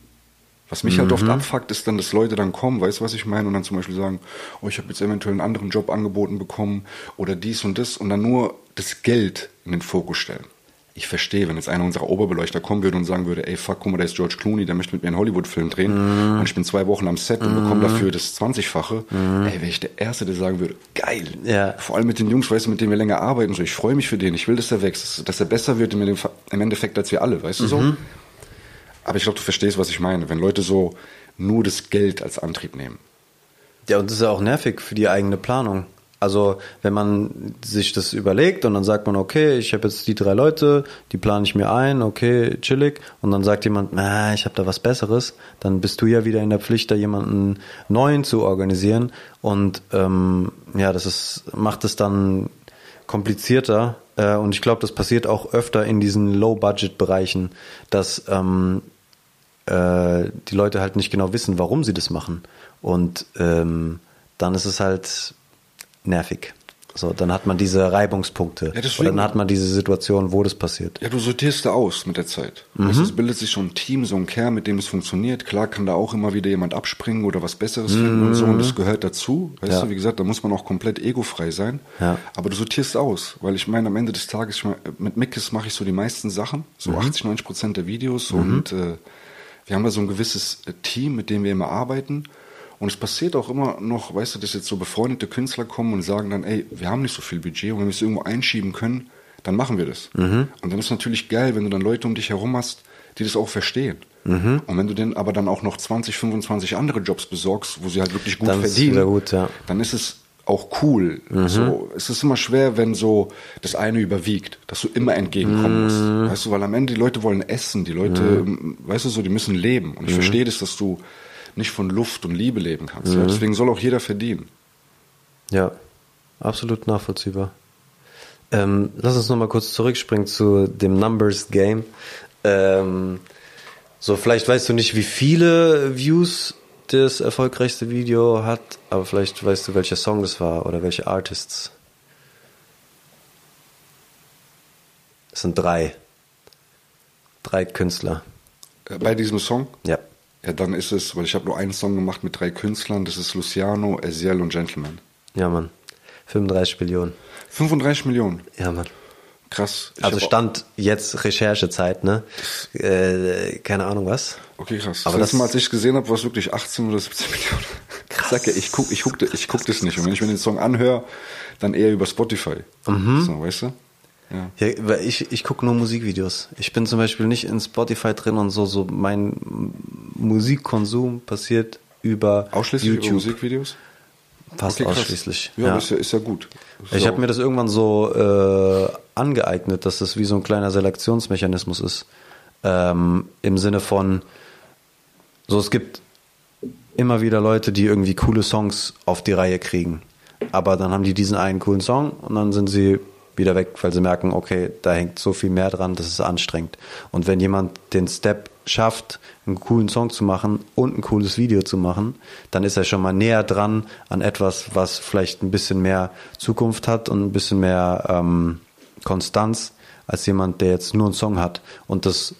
Was mich halt oft abfuckt, ist dann, dass Leute dann kommen, weißt du, was ich meine? Und dann zum Beispiel sagen, oh, ich habe jetzt eventuell einen anderen Job angeboten bekommen oder dies und das und dann nur das Geld in den Fokus stellen. Ich verstehe, wenn jetzt einer unserer Oberbeleuchter kommen würde und sagen würde, ey, fuck, guck mal, da ist George Clooney, der möchte mit mir einen Hollywood-Film drehen und ich bin zwei Wochen am Set und bekomme dafür das 20-fache, ey, wäre ich der Erste, der sagen würde, geil. Ja. Vor allem mit den Jungs, weißt du, mit denen wir länger arbeiten, so, ich freue mich für den, ich will, dass er wächst, dass er besser wird im Endeffekt- im Endeffekt als wir alle, weißt du so? Aber ich glaube, du verstehst, was ich meine. Wenn Leute so nur das Geld als Antrieb nehmen. Ja, und das ist ja auch nervig für die eigene Planung. Also, wenn man sich das überlegt und dann sagt man, okay, ich habe jetzt die drei Leute, die plane ich mir ein, okay, chillig, und dann sagt jemand, na, ich habe da was Besseres, dann bist du ja wieder in der Pflicht, da jemanden neuen zu organisieren. Und ähm, ja, das ist, macht es dann komplizierter. Äh, und ich glaube, das passiert auch öfter in diesen Low-Budget-Bereichen, dass ähm, äh, die Leute halt nicht genau wissen, warum sie das machen. Und ähm, dann ist es halt nervig. So, dann hat man diese Reibungspunkte. Ja, deswegen- Oder dann hat man diese Situation, wo das passiert. Ja, du sortierst da aus mit der Zeit. Mhm. Du, Es bildet sich so ein Team, so ein Kern, mit dem es funktioniert. Klar kann da auch immer wieder jemand abspringen oder was Besseres finden und so. Und das gehört dazu. Weißt Mhm. Ja. du, wie gesagt, da muss man auch komplett egofrei sein. Ja. Aber du sortierst aus. Weil ich meine, am Ende des Tages, mit Mickes mache ich so die meisten Sachen. So Mhm. 80, 90 Prozent der Videos. Und äh, wir haben da so ein gewisses äh, Team, mit dem wir immer arbeiten. Und es passiert auch immer noch, weißt du, dass jetzt so befreundete Künstler kommen und sagen dann, ey, wir haben nicht so viel Budget und wenn wir es irgendwo einschieben können, dann machen wir das. Und dann ist natürlich geil, wenn du dann Leute um dich herum hast, die das auch verstehen. Und wenn du dann aber dann auch noch 20, 25 andere Jobs besorgst, wo sie halt wirklich gut Dann verdienen, gut, ja. dann ist es auch cool. So, es ist immer schwer, wenn so das eine überwiegt, dass du immer entgegenkommen musst. Weißt du, weil am Ende die Leute wollen essen, die Leute, ähm, weißt du so, die müssen leben. Und ich verstehe das, dass du nicht von Luft und Liebe leben kannst. Ja? Deswegen soll auch jeder verdienen. Ja, absolut nachvollziehbar. Ähm, lass uns nochmal kurz zurückspringen zu dem Numbers Game. Ähm, so, vielleicht weißt du nicht, wie viele Views das erfolgreichste Video hat, aber vielleicht weißt du, welcher Song das war oder welche Artists. Es sind drei. Drei Künstler. Äh, bei diesem Song? Ja. Ja, dann ist es, weil ich habe nur einen Song gemacht mit drei Künstlern, das ist Luciano, Eziel und Gentleman. Ja, Mann. 35 Millionen. 35 Millionen? Ja, Mann. Krass. Ich also Stand jetzt Recherchezeit, ne? Äh, keine Ahnung was. Okay, krass. Aber das, das Mal, als ich gesehen habe, war es wirklich 18 oder 17 Millionen. Krass. Ich sag ja, ich guck, ich guck, ich guck das nicht. Und wenn ich mir den Song anhöre, dann eher über Spotify. Mhm. So, weißt du? Ja. ja ich, ich gucke nur Musikvideos. Ich bin zum Beispiel nicht in Spotify drin und so. So mein Musikkonsum passiert über Ausschließlich YouTube. über Musikvideos? Fast okay, ausschließlich. Ja, ja. Ist, ja, ist ja gut. Ist ich habe mir das irgendwann so äh, angeeignet, dass das wie so ein kleiner Selektionsmechanismus ist. Ähm, Im Sinne von, so es gibt immer wieder Leute, die irgendwie coole Songs auf die Reihe kriegen. Aber dann haben die diesen einen coolen Song und dann sind sie wieder weg, weil sie merken, okay, da hängt so viel mehr dran, das ist anstrengend. Und wenn jemand den Step schafft, einen coolen Song zu machen und ein cooles Video zu machen, dann ist er schon mal näher dran an etwas, was vielleicht ein bisschen mehr Zukunft hat und ein bisschen mehr ähm, Konstanz als jemand, der jetzt nur einen Song hat. Und das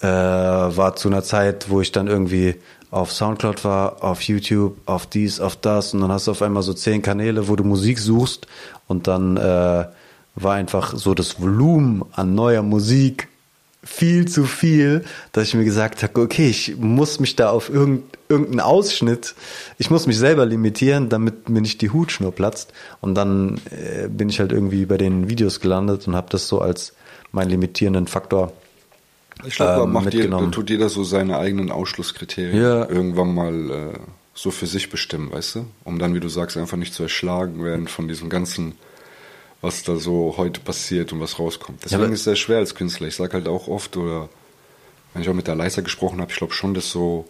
äh, war zu einer Zeit, wo ich dann irgendwie auf Soundcloud war, auf YouTube, auf dies, auf das und dann hast du auf einmal so zehn Kanäle, wo du Musik suchst und dann äh, war einfach so das Volumen an neuer Musik viel zu viel, dass ich mir gesagt habe, okay, ich muss mich da auf irgendeinen Ausschnitt, ich muss mich selber limitieren, damit mir nicht die Hutschnur platzt. Und dann äh, bin ich halt irgendwie bei den Videos gelandet und habe das so als meinen limitierenden Faktor ich glaube, ähm, macht jeder, tut jeder so seine eigenen Ausschlusskriterien ja. irgendwann mal äh, so für sich bestimmen, weißt du? Um dann, wie du sagst, einfach nicht zu erschlagen werden von diesem ganzen was da so heute passiert und was rauskommt. Deswegen ja, ist es sehr schwer als Künstler. Ich sage halt auch oft, oder wenn ich auch mit der Leiser gesprochen habe, ich glaube schon, dass so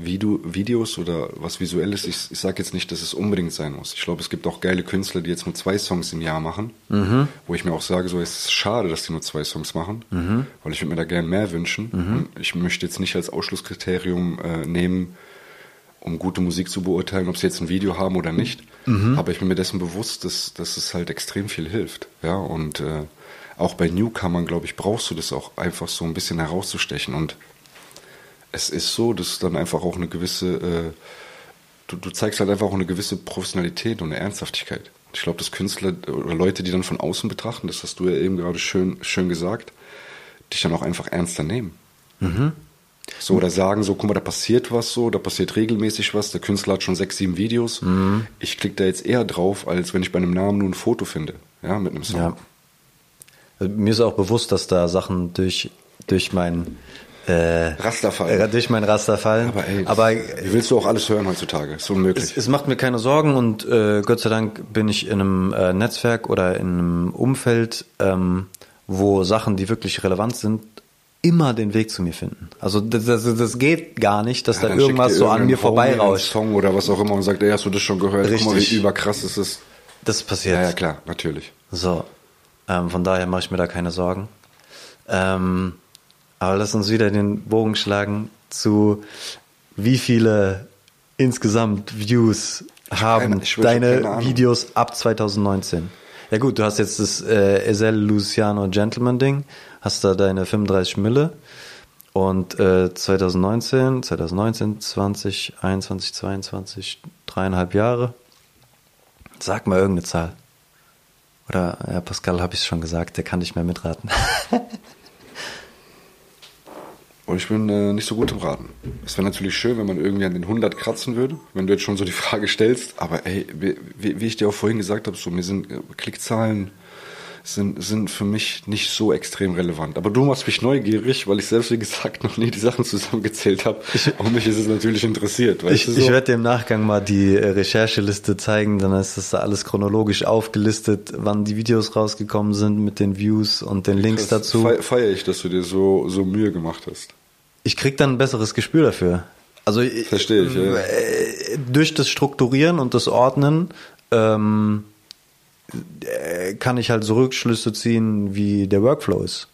Video, Videos oder was Visuelles, ich, ich sage jetzt nicht, dass es unbedingt sein muss. Ich glaube, es gibt auch geile Künstler, die jetzt nur zwei Songs im Jahr machen, mhm. wo ich mir auch sage, so es ist schade, dass die nur zwei Songs machen, mhm. weil ich würde mir da gerne mehr wünschen. Mhm. Ich möchte jetzt nicht als Ausschlusskriterium äh, nehmen, um gute Musik zu beurteilen, ob sie jetzt ein Video haben oder nicht. Mhm. Aber ich bin mir dessen bewusst, dass, dass es halt extrem viel hilft. Ja, und äh, auch bei Newcomern, glaube ich, brauchst du das auch einfach so ein bisschen herauszustechen. Und es ist so, dass dann einfach auch eine gewisse, äh, du, du zeigst halt einfach auch eine gewisse Professionalität und eine Ernsthaftigkeit. Ich glaube, dass Künstler oder Leute, die dann von außen betrachten, das hast du ja eben gerade schön, schön gesagt, dich dann auch einfach ernster nehmen. Mhm. So, oder sagen so, guck mal, da passiert was so, da passiert regelmäßig was, der Künstler hat schon sechs, sieben Videos. Mhm. Ich klicke da jetzt eher drauf, als wenn ich bei einem Namen nur ein Foto finde, ja, mit einem Song. Ja. Also, mir ist auch bewusst, dass da Sachen durch, durch mein äh, Rasterfall. Äh, durch mein Rasterfall. Aber ey, Aber, wie willst du auch alles hören heutzutage? Ist unmöglich. Es, es macht mir keine Sorgen und äh, Gott sei Dank bin ich in einem äh, Netzwerk oder in einem Umfeld, ähm, wo Sachen, die wirklich relevant sind, immer den Weg zu mir finden. Also das, das, das geht gar nicht, dass ja, da irgendwas so an mir vorbeirauscht. Song oder was auch immer und sagt, ey, hast du das schon gehört? Richtig. Guck mal, wie überkrass ist es. Das passiert. Ja, ja klar, natürlich. So, ähm, von daher mache ich mir da keine Sorgen. Ähm, aber lass uns wieder den Bogen schlagen zu wie viele insgesamt Views haben keine, deine Videos ab 2019? Ja gut, du hast jetzt das äh, Ezel Luciano Gentleman Ding hast da deine 35 Mille und äh, 2019, 2019, 20, 21, 22, dreieinhalb Jahre. Sag mal irgendeine Zahl. Oder ja, Pascal habe ich schon gesagt, der kann nicht mehr mitraten. Und [laughs] ich bin äh, nicht so gut im Raten. Es wäre natürlich schön, wenn man irgendwie an den 100 kratzen würde, wenn du jetzt schon so die Frage stellst. Aber ey, wie, wie ich dir auch vorhin gesagt habe, so mir sind äh, Klickzahlen sind, sind für mich nicht so extrem relevant. Aber du machst mich neugierig, weil ich selbst, wie gesagt, noch nie die Sachen zusammengezählt habe. Und mich ist es natürlich interessiert. ich, so? ich werde dir im Nachgang mal die äh, Rechercheliste zeigen, dann ist das da alles chronologisch aufgelistet, wann die Videos rausgekommen sind mit den Views und den Links das dazu. Feiere ich, dass du dir so, so Mühe gemacht hast. Ich krieg dann ein besseres Gespür dafür. Also verstehe ich. Ja. Äh, durch das Strukturieren und das Ordnen ähm, äh, kann ich halt so Rückschlüsse ziehen, wie der Workflow ist.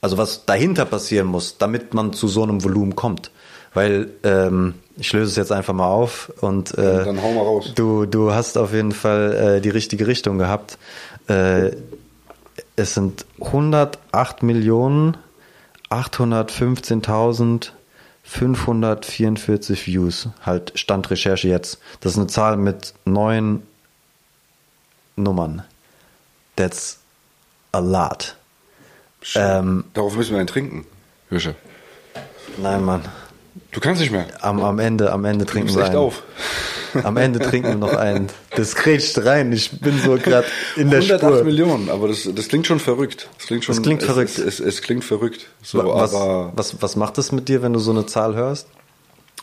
Also was dahinter passieren muss, damit man zu so einem Volumen kommt. Weil ähm, ich löse es jetzt einfach mal auf und äh, dann hau mal raus. Du, du hast auf jeden Fall äh, die richtige Richtung gehabt. Äh, es sind 108 Millionen 815.544 Views. Halt Stand Recherche jetzt. Das ist eine Zahl mit neun Nummern. That's a lot. Ähm, Darauf müssen wir einen trinken, Hirsche. Nein, Mann. Du kannst nicht mehr. Am, am Ende, am Ende trinken wir einen. auf. Am Ende trinken wir noch einen. Das grätscht rein. Ich bin so gerade in der 108 Spur. Millionen, aber das, das klingt schon verrückt. Das klingt schon. Das klingt es, verrückt. Es, es, es, klingt verrückt. So, was, was, was macht das mit dir, wenn du so eine Zahl hörst?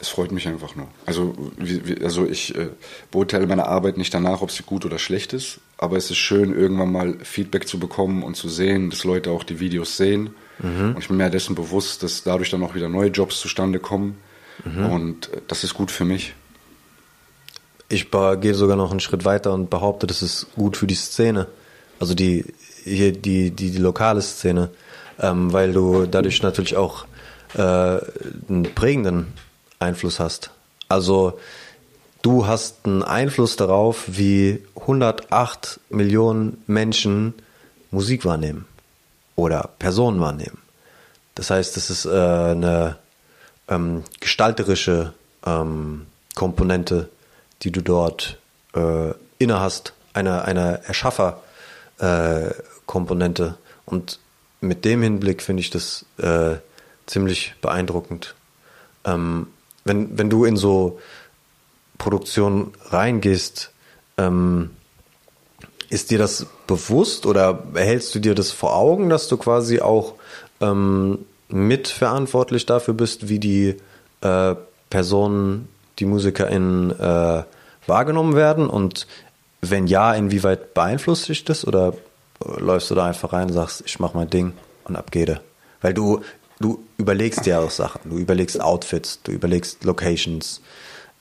Es freut mich einfach nur. Also, wie, wie, also ich äh, beurteile meine Arbeit nicht danach, ob sie gut oder schlecht ist, aber es ist schön, irgendwann mal Feedback zu bekommen und zu sehen, dass Leute auch die Videos sehen. Mhm. Und ich bin mir dessen bewusst, dass dadurch dann auch wieder neue Jobs zustande kommen. Mhm. Und äh, das ist gut für mich. Ich gehe sogar noch einen Schritt weiter und behaupte, das ist gut für die Szene. Also die, hier die, die, die lokale Szene. Ähm, weil du dadurch natürlich auch äh, einen prägenden Einfluss hast. Also du hast einen Einfluss darauf, wie 108 Millionen Menschen Musik wahrnehmen oder Personen wahrnehmen. Das heißt, das ist äh, eine ähm, gestalterische ähm, Komponente, die du dort äh, inne hast, eine, eine Erschaffer-Komponente. Äh, Und mit dem Hinblick finde ich das äh, ziemlich beeindruckend. Ähm, wenn, wenn du in so Produktion reingehst, ähm, ist dir das bewusst oder hältst du dir das vor Augen, dass du quasi auch ähm, mitverantwortlich dafür bist, wie die äh, Personen, die MusikerInnen äh, wahrgenommen werden? Und wenn ja, inwieweit beeinflusst dich das? Oder läufst du da einfach rein und sagst, ich mach mein Ding und ab geht Weil du, du überlegst dir auch Sachen, du überlegst Outfits, du überlegst Locations.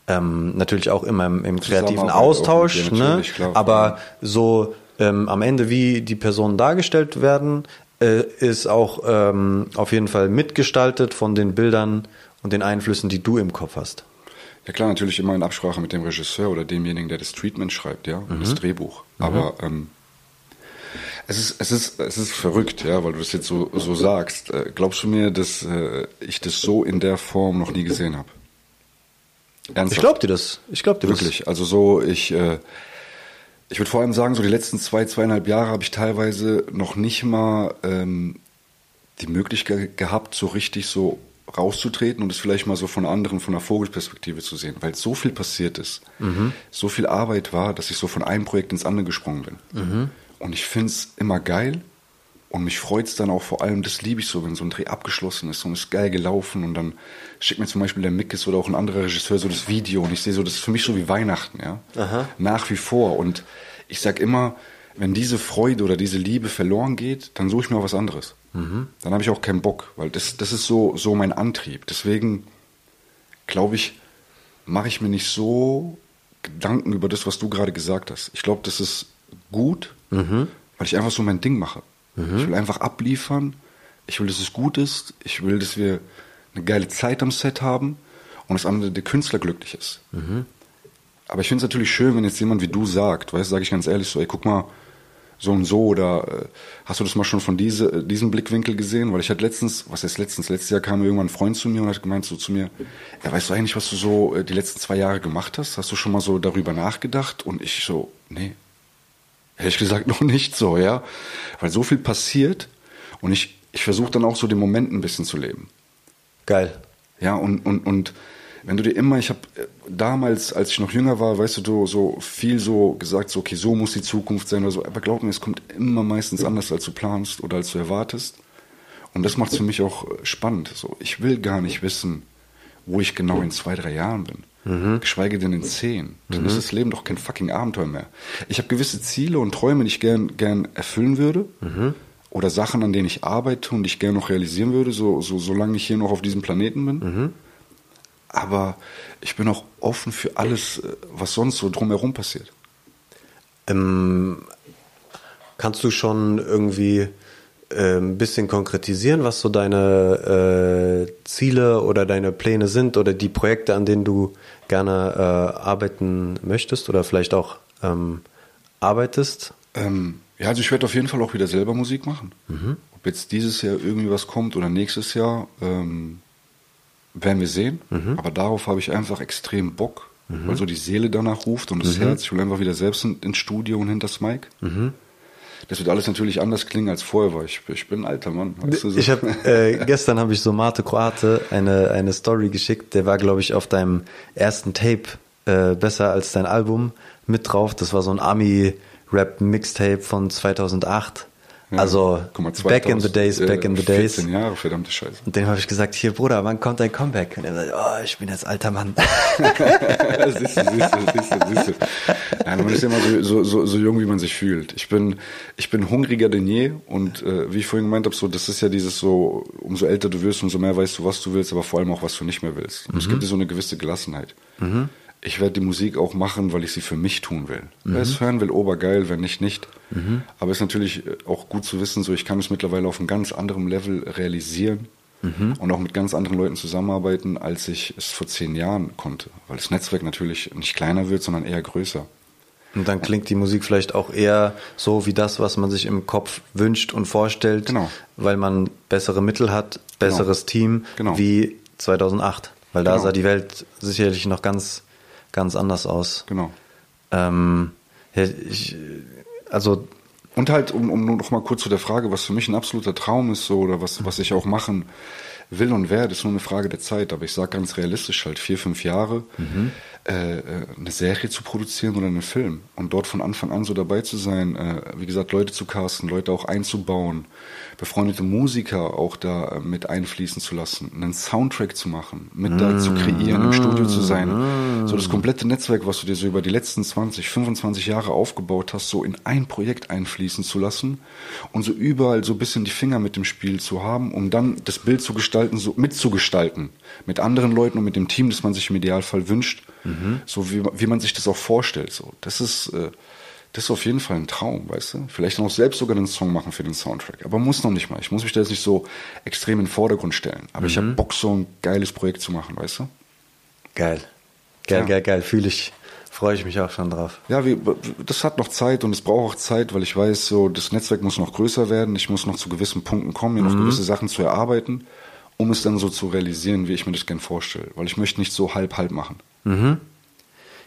Ähm, natürlich auch immer im, im kreativen Austausch, ne? Klar, aber so ähm, am Ende, wie die Personen dargestellt werden, äh, ist auch ähm, auf jeden Fall mitgestaltet von den Bildern und den Einflüssen, die du im Kopf hast. Ja klar, natürlich immer in Absprache mit dem Regisseur oder demjenigen, der das Treatment schreibt, ja, und mhm. das Drehbuch. Mhm. Aber ähm, es ist, es ist, es ist verrückt, ja, weil du das jetzt so, so sagst. Äh, glaubst du mir, dass äh, ich das so in der Form noch nie gesehen habe? Ernsthaft? Ich glaub dir das. Ich glaub dir Wirklich. Das. Also so, ich, äh, ich würde vor allem sagen, so die letzten zwei, zweieinhalb Jahre habe ich teilweise noch nicht mal ähm, die Möglichkeit gehabt, so richtig so rauszutreten und es vielleicht mal so von anderen, von der Vogelperspektive zu sehen, weil so viel passiert ist, mhm. so viel Arbeit war, dass ich so von einem Projekt ins andere gesprungen bin. Mhm. Und ich finde es immer geil und mich freut es dann auch vor allem, das liebe ich so, wenn so ein Dreh abgeschlossen ist und ist geil gelaufen und dann schickt mir zum Beispiel der Mickes oder auch ein anderer Regisseur so das Video und ich sehe so, das ist für mich so wie Weihnachten, ja. Aha. Nach wie vor. Und ich sag immer, wenn diese Freude oder diese Liebe verloren geht, dann suche ich mir was anderes. Mhm. Dann habe ich auch keinen Bock, weil das, das ist so, so mein Antrieb. Deswegen glaube ich, mache ich mir nicht so Gedanken über das, was du gerade gesagt hast. Ich glaube, das ist gut, mhm. weil ich einfach so mein Ding mache. Mhm. Ich will einfach abliefern. Ich will, dass es gut ist. Ich will, dass wir eine geile Zeit am Set haben und dass andere der Künstler glücklich ist. Mhm. Aber ich finde es natürlich schön, wenn jetzt jemand wie du sagt, weißt, sage ich ganz ehrlich so, ey, guck mal, so und so oder äh, hast du das mal schon von diese, äh, diesem Blickwinkel gesehen? Weil ich hatte letztens, was heißt letztens, letztes Jahr kam irgendwann ein Freund zu mir und hat gemeint so zu mir, ja, weißt du eigentlich, was du so äh, die letzten zwei Jahre gemacht hast? Hast du schon mal so darüber nachgedacht? Und ich so, nee, Ehrlich gesagt [laughs] noch nicht so, ja. Weil so viel passiert und ich, ich versuche dann auch so den Moment ein bisschen zu leben. Geil. Ja, und, und, und wenn du dir immer, ich habe äh, damals, als ich noch jünger war, weißt du, du so viel so gesagt, so, okay, so muss die Zukunft sein oder so, aber glaub mir, es kommt immer meistens anders, als du planst oder als du erwartest. Und das macht es für mich auch äh, spannend. So, ich will gar nicht wissen, wo ich genau in zwei, drei Jahren bin mhm. geschweige denn in zehn. Dann mhm. ist das Leben doch kein fucking Abenteuer mehr. Ich habe gewisse Ziele und Träume, die ich gern, gern erfüllen würde. Mhm. Oder Sachen, an denen ich arbeite und die ich gerne noch realisieren würde, so, so, solange ich hier noch auf diesem Planeten bin. Mhm. Aber ich bin auch offen für alles, äh, was sonst so drumherum passiert. Ähm, Kannst du schon irgendwie ein bisschen konkretisieren, was so deine äh, Ziele oder deine Pläne sind oder die Projekte, an denen du gerne äh, arbeiten möchtest oder vielleicht auch ähm, arbeitest? Ähm, ja, also ich werde auf jeden Fall auch wieder selber Musik machen. Mhm. Ob jetzt dieses Jahr irgendwie was kommt oder nächstes Jahr, ähm, werden wir sehen. Mhm. Aber darauf habe ich einfach extrem Bock, mhm. weil so die Seele danach ruft und das mhm. Herz. Ich will einfach wieder selbst ins Studio und hinter das Mic. Mhm. Das wird alles natürlich anders klingen als vorher, weil ich, ich bin ein alter Mann. Weißt du, so. Ich habe äh, [laughs] gestern habe ich so Mate Kroate eine eine Story geschickt. Der war glaube ich auf deinem ersten Tape äh, besser als dein Album mit drauf. Das war so ein Ami Rap Mixtape von 2008. Also mal, 2000, back in the days, back in the days. 14 Jahre, verdammte Scheiße. Und dem habe ich gesagt, hier Bruder, wann kommt dein Comeback? Und er sagt, oh, ich bin jetzt alter Mann. [laughs] siehst du, siehst du, siehst du, siehst du. Ja, man ist ja immer so, so, so, jung, wie man sich fühlt. Ich bin, ich bin hungriger denn je und äh, wie ich vorhin gemeint habe, so, das ist ja dieses so, umso älter du wirst, umso mehr weißt du, was du willst, aber vor allem auch, was du nicht mehr willst. Und mhm. es gibt so eine gewisse Gelassenheit. Mhm ich werde die Musik auch machen, weil ich sie für mich tun will. Mhm. Wer es hören will, obergeil, wenn nicht, nicht. Mhm. Aber es ist natürlich äh, auch gut zu wissen, so ich kann es mittlerweile auf einem ganz anderen Level realisieren mhm. und auch mit ganz anderen Leuten zusammenarbeiten, als ich es vor zehn Jahren konnte. Weil das Netzwerk natürlich nicht kleiner wird, sondern eher größer. Und dann klingt die Musik vielleicht auch eher so wie das, was man sich im Kopf wünscht und vorstellt, genau. weil man bessere Mittel hat, besseres genau. Team genau. wie 2008. Weil da genau. sah die Welt sicherlich noch ganz ganz anders aus. Genau. Ähm, ich, also und halt, um, um noch mal kurz zu der Frage, was für mich ein absoluter Traum ist, so oder was, was ich auch machen will und werde, ist nur eine Frage der Zeit. Aber ich sage ganz realistisch halt vier, fünf Jahre. Mhm. Äh, äh, eine Serie zu produzieren oder einen Film und dort von Anfang an so dabei zu sein, äh, wie gesagt, Leute zu casten, Leute auch einzubauen, befreundete Musiker auch da mit einfließen zu lassen, einen Soundtrack zu machen, mit mm. da zu kreieren, im Studio zu sein. Mm. So das komplette Netzwerk, was du dir so über die letzten 20, 25 Jahre aufgebaut hast, so in ein Projekt einfließen zu lassen und so überall so ein bisschen die Finger mit dem Spiel zu haben, um dann das Bild zu gestalten, so mitzugestalten. Mit anderen Leuten und mit dem Team, das man sich im Idealfall wünscht Mhm. So wie, wie man sich das auch vorstellt. So. Das ist, äh, das ist auf jeden Fall ein Traum, weißt du? Vielleicht noch selbst sogar einen Song machen für den Soundtrack. Aber muss noch nicht mal. Ich muss mich da jetzt nicht so extrem in den Vordergrund stellen. Aber mhm. ich habe Bock, so ein geiles Projekt zu machen, weißt du? Geil. Geil, ja. geil, geil. Fühle ich. Freue ich mich auch schon drauf. Ja, wie, das hat noch Zeit und es braucht auch Zeit, weil ich weiß, so das Netzwerk muss noch größer werden. Ich muss noch zu gewissen Punkten kommen, mir mhm. noch gewisse Sachen zu erarbeiten, um es dann so zu realisieren, wie ich mir das gern vorstelle. Weil ich möchte nicht so halb-halb machen. Mhm.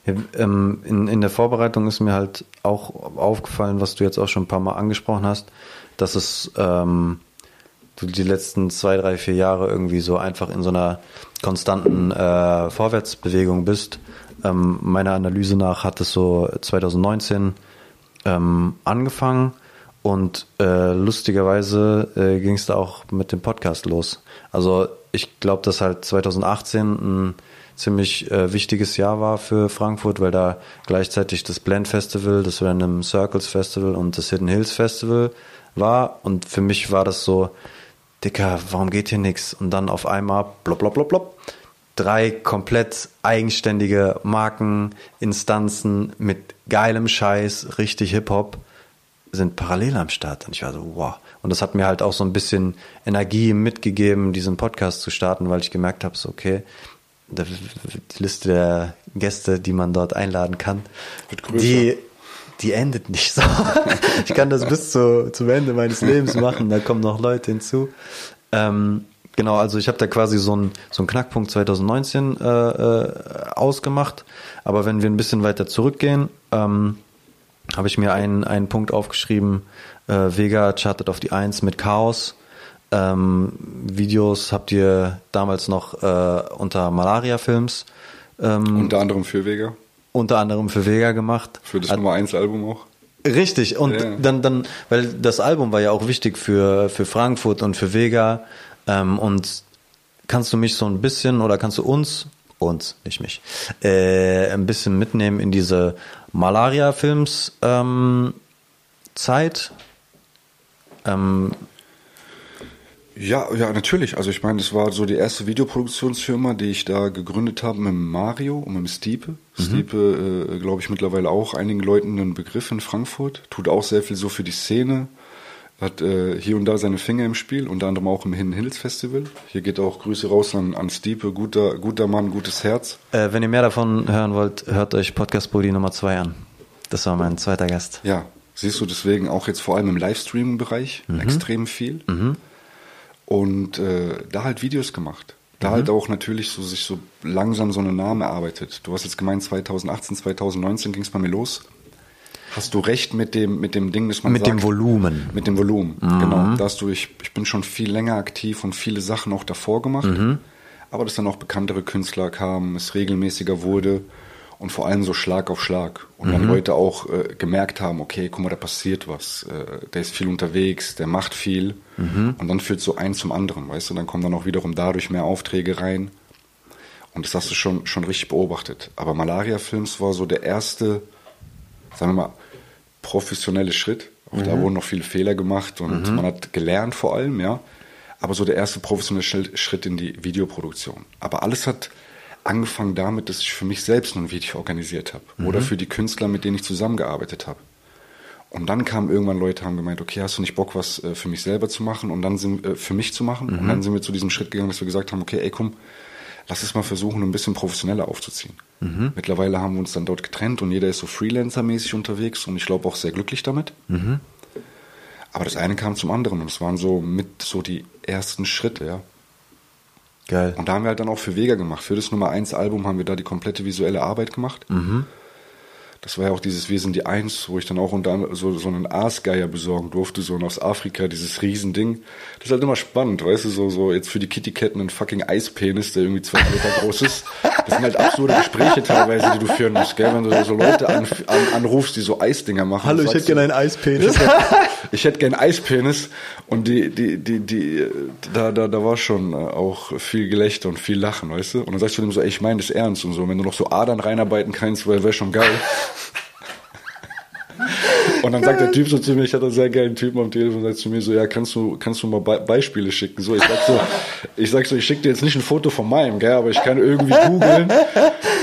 Ja, ähm, in, in der Vorbereitung ist mir halt auch aufgefallen, was du jetzt auch schon ein paar Mal angesprochen hast, dass es ähm, du die letzten zwei, drei, vier Jahre irgendwie so einfach in so einer konstanten äh, Vorwärtsbewegung bist. Ähm, meiner Analyse nach hat es so 2019 ähm, angefangen und äh, lustigerweise äh, ging es da auch mit dem Podcast los. Also ich glaube, dass halt 2018 ein ziemlich äh, wichtiges Jahr war für Frankfurt, weil da gleichzeitig das Blend Festival, das Random Circles Festival und das Hidden Hills Festival war. Und für mich war das so, Dicker, warum geht hier nichts? Und dann auf einmal, blop, blop, blop, blop, drei komplett eigenständige Marken, Instanzen mit geilem Scheiß, richtig Hip-Hop, sind parallel am Start. Und ich war so, wow. Und das hat mir halt auch so ein bisschen Energie mitgegeben, diesen Podcast zu starten, weil ich gemerkt habe, so, okay, die Liste der Gäste, die man dort einladen kann, die, die endet nicht so. [laughs] ich kann das bis zu, zum Ende meines Lebens machen, da kommen noch Leute hinzu. Ähm, genau, also ich habe da quasi so einen so einen Knackpunkt 2019 äh, äh, ausgemacht, aber wenn wir ein bisschen weiter zurückgehen, ähm, habe ich mir einen, einen Punkt aufgeschrieben, äh, Vega chartet auf die Eins mit Chaos ähm, Videos habt ihr damals noch äh, unter Malaria-Films. Ähm, unter anderem für Vega. Unter anderem für Vega gemacht. Für das Hat, Nummer 1 Album auch. Richtig, und ja. dann, dann, weil das Album war ja auch wichtig für, für Frankfurt und für Vega. Ähm, und kannst du mich so ein bisschen oder kannst du uns, uns, nicht mich, äh, ein bisschen mitnehmen in diese Malaria-Films ähm, Zeit? Ähm, Ja, ja, natürlich. Also ich meine, das war so die erste Videoproduktionsfirma, die ich da gegründet habe mit Mario und mit Stiepe. Mhm. Stiepe, äh, glaube ich, mittlerweile auch einigen Leuten ein Begriff in Frankfurt. Tut auch sehr viel so für die Szene. Hat äh, hier und da seine Finger im Spiel, unter anderem auch im Hidden Hills Festival. Hier geht auch Grüße raus an, an Stiepe, guter, guter Mann, gutes Herz. Äh, wenn ihr mehr davon hören wollt, hört euch Podcast Body Nummer 2 an. Das war mein zweiter Gast. Ja, siehst du deswegen auch jetzt vor allem im Livestreaming-Bereich mhm. extrem viel. Mhm. Und äh, da halt Videos gemacht. Da mhm. halt auch natürlich so sich so langsam so eine Name erarbeitet. Du hast jetzt gemeint, 2018, 2019 ging es bei mir los. Hast du recht mit dem, mit dem Ding, dass man Mit sagt, dem Volumen. Mit dem Volumen, mhm. genau. Da hast du, ich, ich bin schon viel länger aktiv und viele Sachen auch davor gemacht. Mhm. Aber dass dann auch bekanntere Künstler kamen, es regelmäßiger wurde und vor allem so Schlag auf Schlag. Und mhm. dann Leute auch äh, gemerkt haben, okay, guck mal, da passiert was. Äh, der ist viel unterwegs, der macht viel. Mhm. Und dann führt so ein zum anderen, weißt du? Dann kommen dann auch wiederum dadurch mehr Aufträge rein. Und das hast du schon, schon richtig beobachtet. Aber Malaria Films war so der erste, sagen wir mal, professionelle Schritt. Auch mhm. da wurden noch viele Fehler gemacht und mhm. man hat gelernt vor allem, ja. Aber so der erste professionelle Schritt in die Videoproduktion. Aber alles hat angefangen damit, dass ich für mich selbst ein Video organisiert habe mhm. oder für die Künstler, mit denen ich zusammengearbeitet habe. Und dann kamen irgendwann Leute, haben gemeint, okay, hast du nicht Bock, was äh, für mich selber zu machen und dann sind äh, für mich zu machen? Mhm. Und dann sind wir zu diesem Schritt gegangen, dass wir gesagt haben, okay, ey, komm, lass es mal versuchen, ein bisschen professioneller aufzuziehen. Mhm. Mittlerweile haben wir uns dann dort getrennt und jeder ist so Freelancer-mäßig unterwegs und ich glaube auch sehr glücklich damit. Mhm. Aber das eine kam zum anderen und es waren so mit so die ersten Schritte, ja. Geil. Und da haben wir halt dann auch für Vega gemacht. Für das Nummer 1 Album haben wir da die komplette visuelle Arbeit gemacht. Mhm. Das war ja auch dieses Wir sind die Eins, wo ich dann auch unter so, so einen Aasgeier besorgen durfte, so aus Afrika, dieses Riesending. Das ist halt immer spannend, weißt du, so, so jetzt für die Kittyketten ein fucking Eispenis, der irgendwie zwei Meter groß ist. Das sind halt absurde Gespräche teilweise, die du führen musst, gell? Wenn du so Leute an, an, anrufst, die so Eisdinger machen. Hallo, ich hätte gerne einen Eispenis. Ich hätte gerne Eispenis und die, die, die, die, da, da, da war schon äh, auch viel Gelächter und viel Lachen, weißt du? Und dann sagst du dem so, ey, ich meine das ernst und so. Wenn du noch so Adern reinarbeiten kannst, wäre wär schon geil. Und dann sagt der Typ so zu mir, ich hatte einen sehr geilen Typen am Telefon, sagt zu mir so, ja, kannst du, kannst du mal Be Beispiele schicken? So, ich sag so, ich sag so, ich schicke dir jetzt nicht ein Foto von meinem, gell, aber ich kann irgendwie googeln,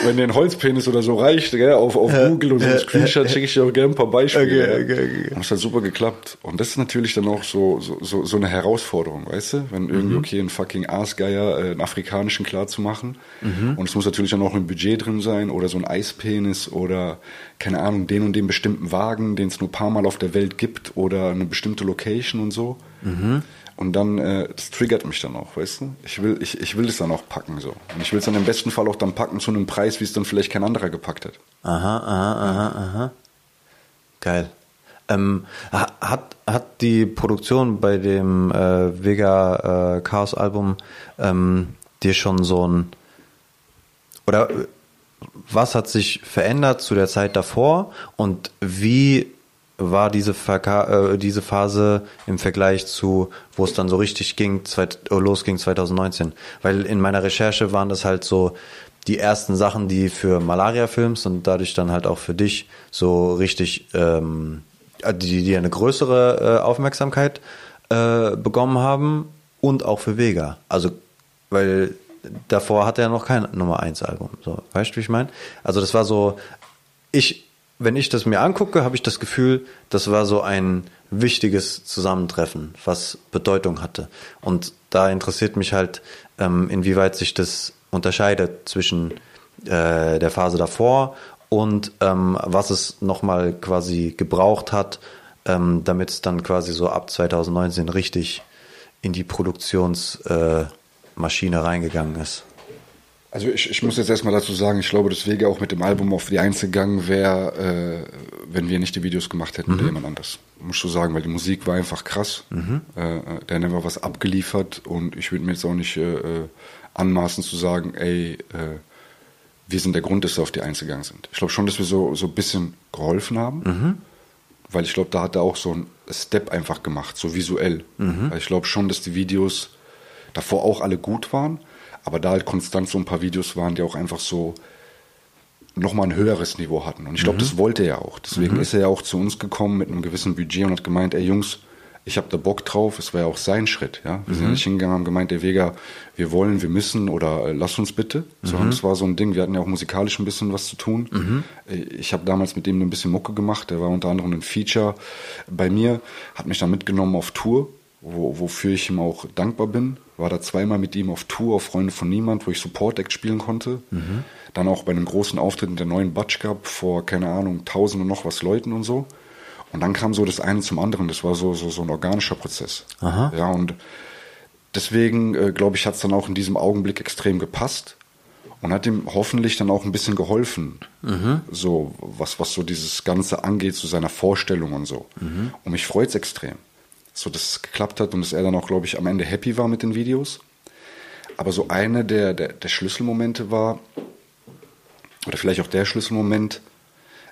wenn dir ein Holzpenis oder so reicht, gell, auf, auf Google und so ein Screenshot schicke ich dir auch gerne ein paar Beispiele. Okay, okay, okay. Und das hat super geklappt. Und das ist natürlich dann auch so, so, so, so eine Herausforderung, weißt du? Wenn irgendwie, mhm. okay, ein fucking Aasgeier, äh, einen afrikanischen klar zu machen. Mhm. Und es muss natürlich dann auch ein Budget drin sein oder so ein Eispenis oder, keine Ahnung, den und den bestimmten Wagen, den es nur ein paar Mal auf der Welt gibt oder eine bestimmte Location und so. Mhm. Und dann, äh, das triggert mich dann auch, weißt du? Ich will, ich, ich will es dann auch packen so. Und ich will es dann im besten Fall auch dann packen zu einem Preis, wie es dann vielleicht kein anderer gepackt hat. Aha, aha, aha, aha. Geil. Ähm, hat, hat die Produktion bei dem äh, Vega äh, Chaos Album ähm, dir schon so ein oder was hat sich verändert zu der Zeit davor und wie war diese, Verka äh, diese Phase im Vergleich zu, wo es dann so richtig ging, oh, losging 2019. Weil in meiner Recherche waren das halt so die ersten Sachen, die für Malaria-Films und dadurch dann halt auch für dich so richtig, ähm, die, die eine größere äh, Aufmerksamkeit äh, bekommen haben und auch für Vega. Also, weil davor hatte er noch kein Nummer 1 Album. So, weißt du, wie ich meine? Also das war so, ich wenn ich das mir angucke, habe ich das Gefühl, das war so ein wichtiges Zusammentreffen, was Bedeutung hatte. Und da interessiert mich halt, ähm, inwieweit sich das unterscheidet zwischen äh, der Phase davor und ähm, was es nochmal quasi gebraucht hat, ähm, damit es dann quasi so ab 2019 richtig in die Produktionsmaschine äh, reingegangen ist. Also ich, ich muss jetzt erstmal dazu sagen, ich glaube, dass Wege auch mit dem Album auf die Eins gegangen wäre, äh, wenn wir nicht die Videos gemacht hätten mhm. oder jemand anders. Muss ich so sagen, weil die Musik war einfach krass. Mhm. Äh, der hat einfach was abgeliefert und ich würde mir jetzt auch nicht äh, äh, anmaßen zu sagen, ey, äh, wir sind der Grund, dass wir auf die Eins gegangen sind. Ich glaube schon, dass wir so, so ein bisschen geholfen haben, mhm. weil ich glaube, da hat er auch so ein Step einfach gemacht, so visuell. Weil ich glaube schon, dass die Videos davor auch alle gut waren, aber da halt konstant so ein paar Videos waren, die auch einfach so nochmal ein höheres Niveau hatten. Und ich glaube, mhm. das wollte er auch. Deswegen mhm. ist er ja auch zu uns gekommen mit einem gewissen Budget und hat gemeint, ey Jungs, ich habe da Bock drauf, es war ja auch sein Schritt, ja. Wir Mhm. sind nicht hingegangen, haben gemeint, der Vega, wir wollen, wir müssen oder äh, lass uns bitte. Sondern Mhm. es war so ein Ding, wir hatten ja auch musikalisch ein bisschen was zu tun. Äh, Ich habe damals mit ihm ein bisschen Mucke gemacht, der war unter anderem ein Feature bei mir, hat mich dann mitgenommen auf Tour, wo, wofür ich ihm auch dankbar bin. War da zweimal mit ihm auf Tour, auf Freunde von Niemand, wo ich Support Act spielen konnte. Dann auch bei einem großen Auftritt in der neuen Batsch Cup vor, keine Ahnung, tausend und noch was Leuten und so. Und dann kam so das eine zum anderen. Das war so, so, so ein organischer Prozess. Aha. Ja, und deswegen, äh, glaube ich, hat es dann auch in diesem Augenblick extrem gepasst und hat ihm hoffentlich dann auch ein bisschen geholfen. So, was, was so dieses Ganze angeht, zu seiner Vorstellung und so. Und mich freut es extrem. So, dass es geklappt hat und dass er dann auch, glaube ich, am Ende happy war mit den Videos. Aber so eine der, der, der Schlüsselmomente war, oder vielleicht auch der Schlüsselmoment,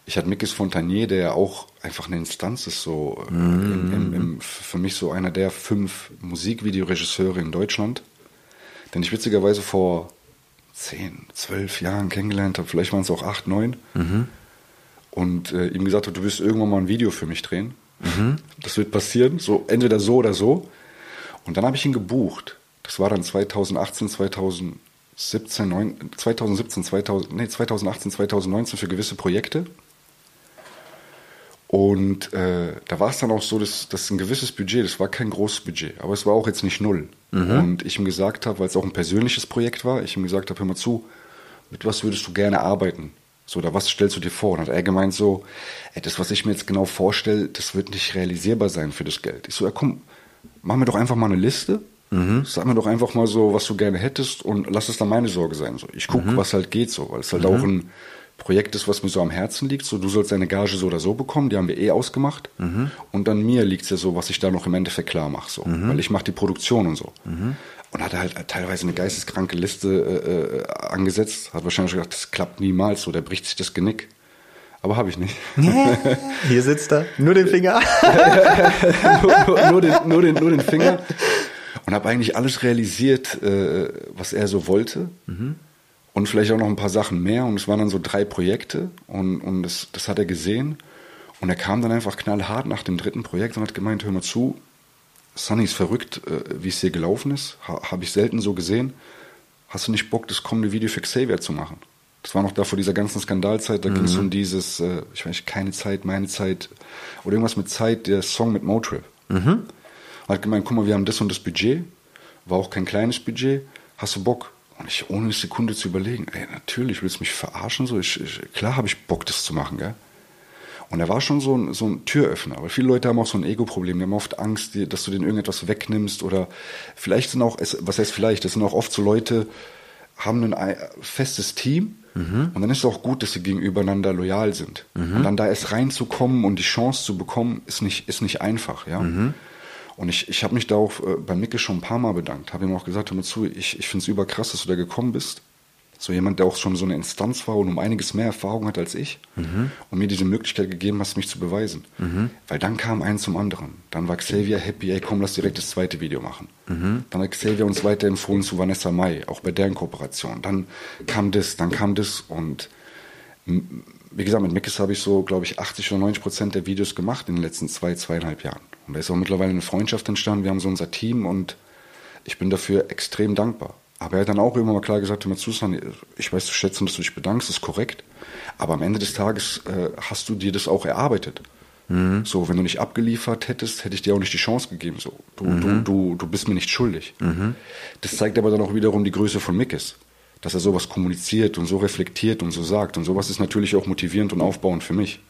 ich hatte Mikis Fontanier, der ja auch einfach eine Instanz ist, so äh, im, im, im, für mich so einer der fünf Musikvideoregisseure in Deutschland, den ich witzigerweise vor zehn, zwölf Jahren kennengelernt habe, vielleicht waren es auch acht, neun, und äh, ihm gesagt habe, du wirst irgendwann mal ein Video für mich drehen. Das wird passieren, so entweder so oder so. Und dann habe ich ihn gebucht. Das war dann 2018, 2017, 9, 2017, 2000, nee, 2018, 2019 für gewisse Projekte. Und äh, da war es dann auch so, dass das ein gewisses Budget, das war kein großes Budget, aber es war auch jetzt nicht null. Und ich ihm gesagt habe, weil es auch ein persönliches Projekt war, ich ihm gesagt habe, hör mal zu, mit was würdest du gerne arbeiten? So, oder was stellst du dir vor? Und hat er gemeint so, ey, das, was ich mir jetzt genau vorstelle, das wird nicht realisierbar sein für das Geld. Ich so, ja komm, mach mir doch einfach mal eine Liste. Sag mir doch einfach mal so, was du gerne hättest und lass es dann meine Sorge sein. So, ich gucke, was halt geht so, weil es halt auch ein Projekt ist, was mir so am Herzen liegt. So, du sollst deine Gage so oder so bekommen, die haben wir eh ausgemacht. Und dann mir liegt es ja so, was ich da noch im Endeffekt klar mache. So, weil ich mache die Produktion und so. Und hat halt teilweise eine geisteskranke Liste äh, äh, angesetzt. Hat wahrscheinlich gedacht, das klappt niemals so, der bricht sich das Genick. Aber habe ich nicht. [laughs] Hier sitzt er, nur den Finger. [laughs] nur, nur, nur, den, nur, den, nur den Finger. Und habe eigentlich alles realisiert, äh, was er so wollte. Und vielleicht auch noch ein paar Sachen mehr. Und es waren dann so drei Projekte. Und, und das, das hat er gesehen. Und er kam dann einfach knallhart nach dem dritten Projekt und hat gemeint, hör mal zu, Sunny ist verrückt, äh, wie es hier gelaufen ist. Ha, Habe ich selten so gesehen. Hast du nicht Bock, das kommende Video für Xavier zu machen? Das war noch da vor dieser ganzen Skandalzeit, da ging es um dieses, äh, ich weiß nicht, keine Zeit, meine Zeit, oder irgendwas mit Zeit, der Song mit Motrip. Hat gemeint, guck mal, wir haben das und das Budget, war auch kein kleines Budget, hast du Bock? Und ich, ohne eine Sekunde zu überlegen, ey, natürlich, willst du mich verarschen? So, ich, ich, klar habe ich Bock, das zu machen, gell? Und er war schon so ein, so ein Türöffner. Aber viele Leute haben auch so ein Ego-Problem. Die haben oft Angst, dass du denen irgendetwas wegnimmst. Oder vielleicht sind auch, was heißt vielleicht, das sind auch oft so Leute, haben ein ei- festes Team. Und dann ist es auch gut, dass sie gegenübereinander loyal sind. Und dann da erst reinzukommen und die Chance zu bekommen, ist nicht, ist nicht einfach. Ja? Und ich, ich habe mich da auch äh, bei Micke schon ein paar Mal bedankt. Habe ihm auch gesagt, hör mir zu, ich, ich finde es überkrass, dass du da gekommen bist. So jemand, der auch schon so eine Instanz war und um einiges mehr Erfahrung hat als ich und mir diese Möglichkeit gegeben hast, mich zu beweisen. Weil dann kam eins zum anderen. Dann war Xavier happy, ey komm, lass direkt das zweite Video machen. Dann hat Xavier uns weiterempfohlen zu Vanessa Mai, auch bei deren Kooperation. Dann kam das, dann kam das und wie gesagt, mit Mickes habe ich so, glaube ich, 80 oder 90 Prozent der Videos gemacht in den letzten zwei, zweieinhalb Jahren. Und da ist auch mittlerweile eine Freundschaft entstanden. Wir haben so unser Team und ich bin dafür extrem dankbar. Aber er hat dann auch immer mal klar gesagt, mal zu, ich weiß zu schätzen, dass du dich bedankst, ist korrekt. Aber am Ende des Tages äh, hast du dir das auch erarbeitet. So, wenn du nicht abgeliefert hättest, hätte ich dir auch nicht die Chance gegeben. So, du, du, du, du bist mir nicht schuldig. Das zeigt aber dann auch wiederum die Größe von Mickes. Dass er sowas kommuniziert und so reflektiert und so sagt. Und sowas ist natürlich auch motivierend und aufbauend für mich.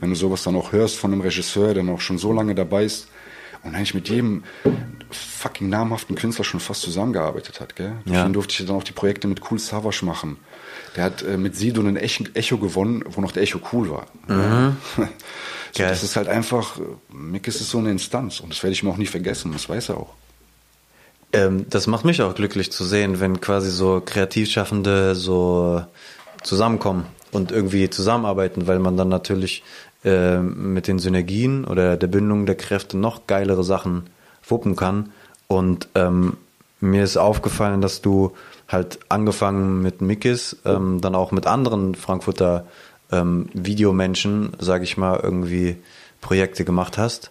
Wenn du sowas dann auch hörst von einem Regisseur, der noch schon so lange dabei ist und eigentlich mit jedem fucking namhaften Künstler schon fast zusammengearbeitet hat. Gell? Ja. Dann durfte ich dann auch die Projekte mit Cool Savage machen. Der hat äh, mit Sido einen Echo, Echo gewonnen, wo noch der Echo cool war. [laughs] so, Geil. das ist halt einfach, Mick ist so eine Instanz und das werde ich mir auch nie vergessen, das weiß er auch. Ähm, das macht mich auch glücklich zu sehen, wenn quasi so Kreativschaffende so zusammenkommen und irgendwie zusammenarbeiten, weil man dann natürlich äh, mit den Synergien oder der Bindung der Kräfte noch geilere Sachen wuppen kann. Und ähm, mir ist aufgefallen, dass du halt angefangen mit Mikis, ähm, dann auch mit anderen Frankfurter ähm, Videomenschen, sage ich mal, irgendwie Projekte gemacht hast.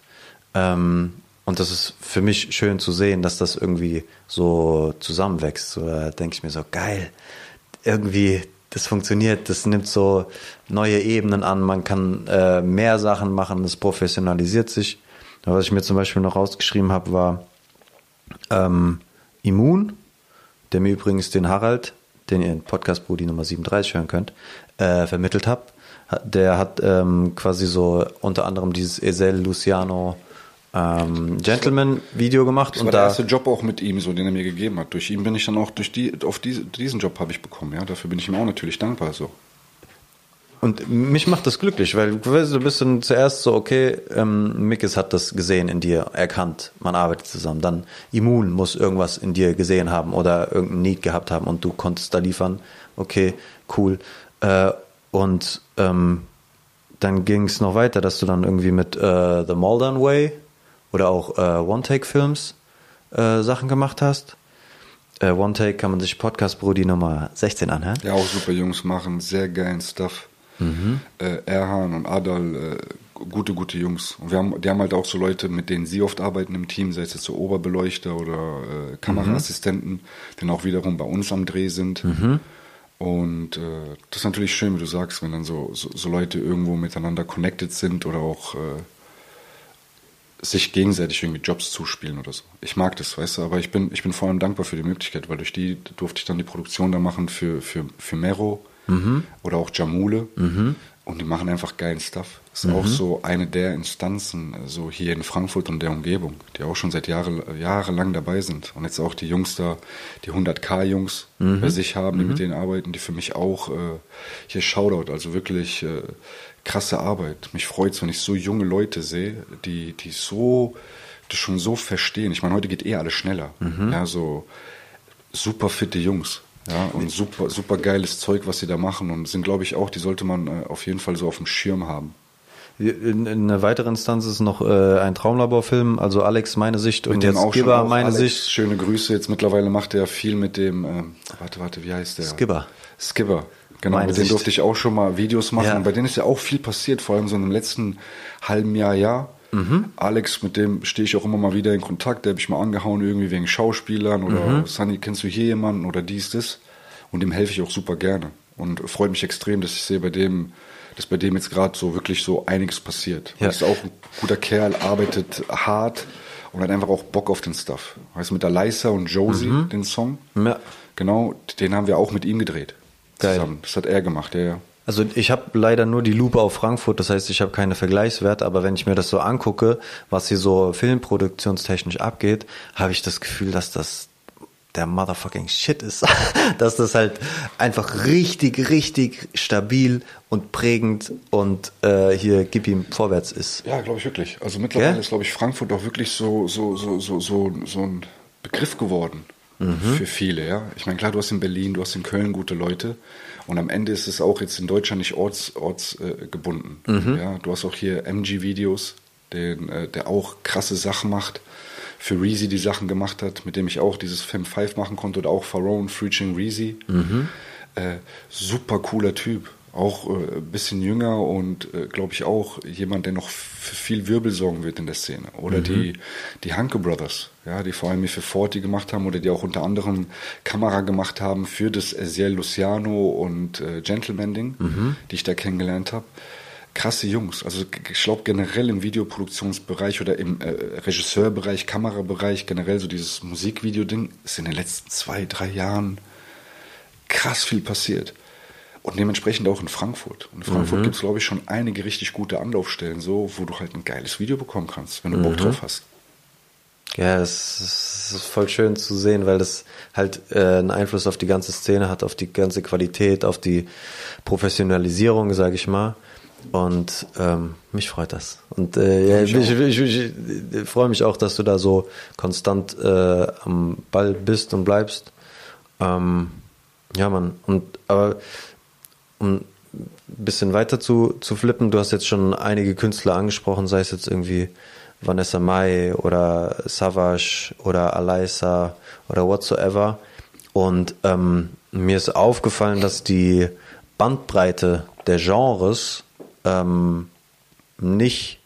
Ähm, Und das ist für mich schön zu sehen, dass das irgendwie so zusammenwächst. So, da denke ich mir so, geil, irgendwie, das funktioniert, das nimmt so neue Ebenen an, man kann äh, mehr Sachen machen, das professionalisiert sich. Was ich mir zum Beispiel noch rausgeschrieben habe, war ähm, Immun, der mir übrigens den Harald, den ihr in Podcast Brudi Nummer 37 hören könnt, äh, vermittelt habt. Der hat ähm, quasi so unter anderem dieses Esel Luciano ähm, Gentleman-Video gemacht. Das war und der da, erste Job auch mit ihm, so den er mir gegeben hat. Durch ihn bin ich dann auch durch die, auf diese, diesen Job habe ich bekommen. Ja, dafür bin ich ihm auch natürlich dankbar. So. Und mich macht das glücklich, weil du bist dann zuerst so, okay, ähm, Mikis hat das gesehen in dir, erkannt, man arbeitet zusammen. Dann Immun muss irgendwas in dir gesehen haben oder irgendein Need gehabt haben und du konntest da liefern. Okay, cool. Äh, und ähm, dann ging es noch weiter, dass du dann irgendwie mit äh, The Malden Way oder auch äh, One-Take-Films äh, Sachen gemacht hast. Äh, One-Take kann man sich Podcast Brody Nummer 16 anhören. Ja, auch super Jungs machen sehr geilen Stuff. Mhm. Äh, Erhan und Adal, äh, gute, gute Jungs. Und wir haben, die haben halt auch so Leute, mit denen sie oft arbeiten im Team, sei es jetzt so Oberbeleuchter oder äh, Kameraassistenten, mhm. die dann auch wiederum bei uns am Dreh sind. Mhm. Und äh, das ist natürlich schön, wie du sagst, wenn dann so, so, so Leute irgendwo miteinander connected sind oder auch äh, sich gegenseitig irgendwie Jobs zuspielen oder so. Ich mag das, weißt du, aber ich bin, ich bin vor allem dankbar für die Möglichkeit, weil durch die durfte ich dann die Produktion da machen für, für, für Mero mhm. oder auch Jamule. Mhm. Und die machen einfach geilen Stuff. Das ist mhm. auch so eine der Instanzen, so hier in Frankfurt und der Umgebung, die auch schon seit Jahre, jahrelang dabei sind. Und jetzt auch die Jungs da, die 100k-Jungs mhm. bei sich haben, die mit mhm. denen arbeiten, die für mich auch äh, hier Shoutout, also wirklich äh, krasse Arbeit. Mich freut es, wenn ich so junge Leute sehe, die, die so, die schon so verstehen. Ich meine, heute geht eh alles schneller. Mhm. Ja, so super fitte Jungs. Ja, und super, super geiles Zeug, was sie da machen und sind, glaube ich, auch, die sollte man äh, auf jeden Fall so auf dem Schirm haben. In, in einer weiteren Instanz ist noch äh, ein Traumlaborfilm, also Alex meine Sicht mit und jetzt Skibber meine Alex, Sicht. Schöne Grüße, jetzt mittlerweile macht er viel mit dem, äh, warte, warte, wie heißt der? Skibber. Skibber, genau, meine mit denen durfte ich auch schon mal Videos machen ja. und bei denen ist ja auch viel passiert, vor allem so im letzten halben Jahr, Jahr. Mhm. Alex, mit dem stehe ich auch immer mal wieder in Kontakt. Der habe ich mal angehauen, irgendwie wegen Schauspielern oder mhm. Sunny, kennst du hier jemanden oder dies, das. Und dem helfe ich auch super gerne. Und freut mich extrem, dass ich sehe bei dem, dass bei dem jetzt gerade so wirklich so einiges passiert. Ja. Er ist auch ein guter Kerl, arbeitet hart und hat einfach auch Bock auf den Stuff. Weißt du, mit Alisa und Josie, mhm. den Song. Ja. Genau, den haben wir auch mit ihm gedreht. Geil. Zusammen. Das hat er gemacht, ja, ja. Also ich habe leider nur die Lupe auf Frankfurt, das heißt, ich habe keine Vergleichswerte, aber wenn ich mir das so angucke, was hier so filmproduktionstechnisch abgeht, habe ich das Gefühl, dass das der motherfucking Shit ist, [laughs] dass das halt einfach richtig, richtig stabil und prägend und äh, hier gib ihm vorwärts ist. Ja, glaube ich wirklich. Also mittlerweile ja? ist, glaube ich, Frankfurt auch wirklich so, so, so, so, so, so ein Begriff geworden mhm. für viele, ja. Ich meine, klar, du hast in Berlin, du hast in Köln gute Leute, und am Ende ist es auch jetzt in Deutschland nicht ortsgebunden. Orts, äh, mhm. ja, du hast auch hier MG-Videos, äh, der auch krasse Sachen macht. Für Reezy die Sachen gemacht hat, mit dem ich auch dieses Fem 5 machen konnte oder auch Farone Freaching Reezy. Mhm. Äh, super cooler Typ. Auch äh, ein bisschen jünger und äh, glaube ich auch jemand, der noch für viel Wirbel sorgen wird in der Szene. Oder mhm. die, die Hanke Brothers, ja, die vor allem für Forti gemacht haben oder die auch unter anderem Kamera gemacht haben für das Eziel Luciano und äh, Gentleman-Ding, mhm. die ich da kennengelernt habe. Krasse Jungs. Also ich glaube generell im Videoproduktionsbereich oder im äh, Regisseurbereich, Kamerabereich, generell so dieses Musikvideo-Ding, ist in den letzten zwei, drei Jahren krass viel passiert. Und dementsprechend auch in Frankfurt. Und in Frankfurt mhm. gibt es, glaube ich, schon einige richtig gute Anlaufstellen, so, wo du halt ein geiles Video bekommen kannst, wenn du mhm. Bock drauf hast. Ja, es ist voll schön zu sehen, weil das halt äh, einen Einfluss auf die ganze Szene hat, auf die ganze Qualität, auf die Professionalisierung, sage ich mal. Und ähm, mich freut das. Und äh, ja, ich, ich, ich, ich freue mich auch, dass du da so konstant äh, am Ball bist und bleibst. Ähm, ja, Mann. Und aber um ein bisschen weiter zu, zu flippen, du hast jetzt schon einige Künstler angesprochen, sei es jetzt irgendwie Vanessa Mai oder Savage oder Alaisa oder whatsoever. Und ähm, mir ist aufgefallen, dass die Bandbreite der Genres ähm, nicht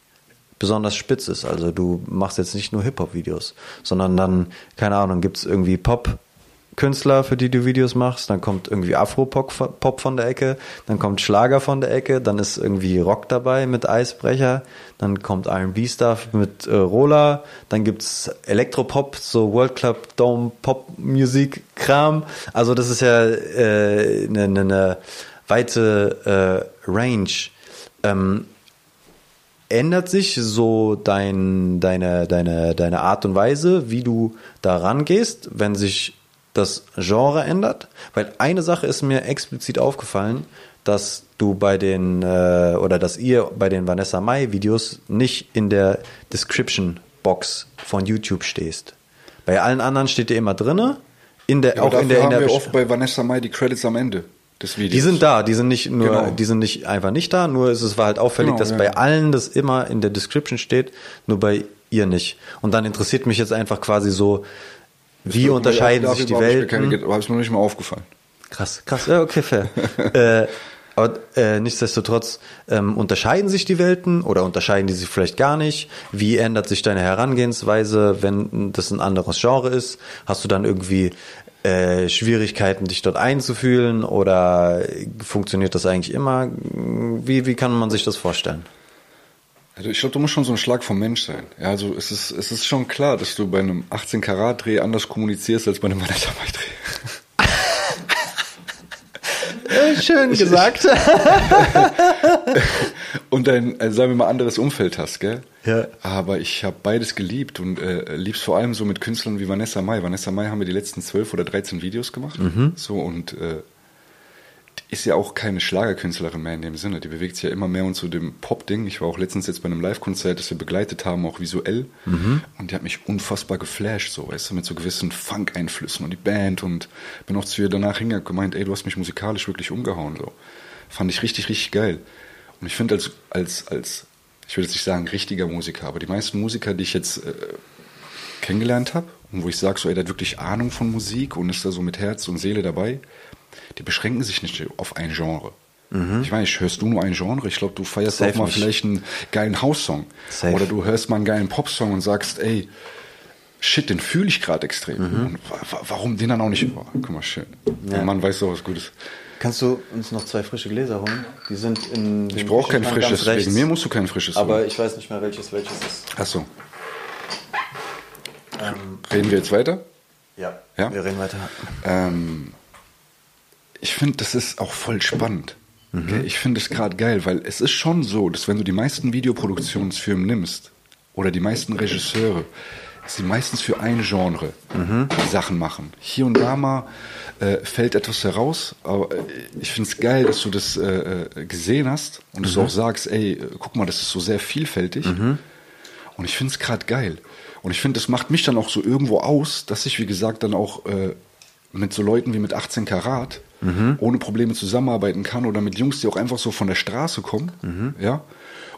besonders spitz ist. Also du machst jetzt nicht nur Hip-Hop-Videos, sondern dann, keine Ahnung, gibt's irgendwie Pop, Künstler, für die du Videos machst, dann kommt irgendwie Afro-Pop von der Ecke, dann kommt Schlager von der Ecke, dann ist irgendwie Rock dabei mit Eisbrecher, dann kommt R&B-Stuff mit äh, Roller, dann gibt's Elektropop, so World Club Dome Pop Musik Kram. Also das ist ja eine äh, ne, ne, ne weite äh, Range. Ähm, ändert sich so dein, deine, deine, deine Art und Weise, wie du da rangehst, wenn sich das Genre ändert? Weil eine Sache ist mir explizit aufgefallen, dass du bei den äh, oder dass ihr bei den Vanessa Mai Videos nicht in der Description Box von YouTube stehst. Bei allen anderen steht ihr immer drinne. In der, ja, auch in der, in der wir oft bei Vanessa Mai die Credits am Ende des Videos. Die sind da, die sind nicht nur, Genau. die sind nicht einfach nicht da, nur es war halt auffällig, Genau, dass ja. bei allen das immer in der Description steht, nur bei ihr nicht. Und dann interessiert mich jetzt einfach quasi so, wie unterscheiden sich die Welten? Ist mir noch nicht mal aufgefallen. Krass, krass, ja, okay, fair. [laughs] äh, aber äh, nichtsdestotrotz, ähm, unterscheiden sich die Welten oder unterscheiden die sich vielleicht gar nicht? Wie ändert sich deine Herangehensweise, wenn das ein anderes Genre ist? Hast du dann irgendwie äh, Schwierigkeiten, dich dort einzufühlen oder funktioniert das eigentlich immer? Wie, wie kann man sich das vorstellen? Also ich glaube, du musst schon so ein Schlag vom Mensch sein. Ja, also es ist, es ist schon klar, dass du bei einem 18 Karat Dreh anders kommunizierst als bei einem Mai Dreh. Schön gesagt. [laughs] Und ein, also sagen wir mal, anderes Umfeld hast, gell? Ja. Aber ich habe beides geliebt und äh, lieb's vor allem so mit Künstlern wie Vanessa Mai. Vanessa Mai haben wir die letzten zwölf oder 13 Videos gemacht. So und äh, ist ja auch keine Schlagerkünstlerin mehr in dem Sinne. Die bewegt sich ja immer mehr und zu dem Pop-Ding. Ich war auch letztens jetzt bei einem Live-Konzert, das wir begleitet haben, auch visuell. Und die hat mich unfassbar geflasht, so, weißt du, mit so gewissen Funk-Einflüssen und die Band und bin auch zu ihr danach hingegangen und gemeint, ey, du hast mich musikalisch wirklich umgehauen, so. Fand ich richtig, richtig geil. Und ich finde als, als, als, ich würde jetzt nicht sagen richtiger Musiker, aber die meisten Musiker, die ich jetzt äh, kennengelernt habe und wo ich sage, so, ey, der hat wirklich Ahnung von Musik und ist da so mit Herz und Seele dabei, die beschränken sich nicht auf ein Genre. Ich meine, hörst du nur ein Genre? Ich glaube, du feierst Mhm. Safe auch mal nicht. vielleicht einen geilen House-Song. Oder du hörst mal einen geilen Pop-Song und sagst, ey, shit, den fühle ich gerade extrem. Mhm. Warum den dann auch nicht? Oh, guck mal, schön. Der Mann weiß doch was Gutes. Kannst du uns noch zwei frische Gläser holen? Die sind in Ich brauche kein frisches, wegen mir musst du kein frisches Aber holen. ich weiß nicht mehr, welches welches ist. Achso. Reden wir jetzt weiter? Ja, Ja? wir reden weiter. Ähm, ich finde, das ist auch voll spannend. Okay? Ich finde es gerade geil, weil es ist schon so, dass wenn du die meisten Videoproduktionsfirmen nimmst oder die meisten Regisseure, dass sie meistens für ein Genre Sachen machen. Hier und da mal äh, fällt etwas heraus, aber äh, ich finde es geil, dass du das äh, äh, gesehen hast und dass du auch sagst, ey, guck mal, das ist so sehr vielfältig. Und ich finde es gerade geil. Und ich finde, das macht mich dann auch so irgendwo aus, dass ich, wie gesagt, dann auch äh, mit so Leuten wie mit 18 Karat ohne Probleme zusammenarbeiten kann oder mit Jungs, die auch einfach so von der Straße kommen, ja.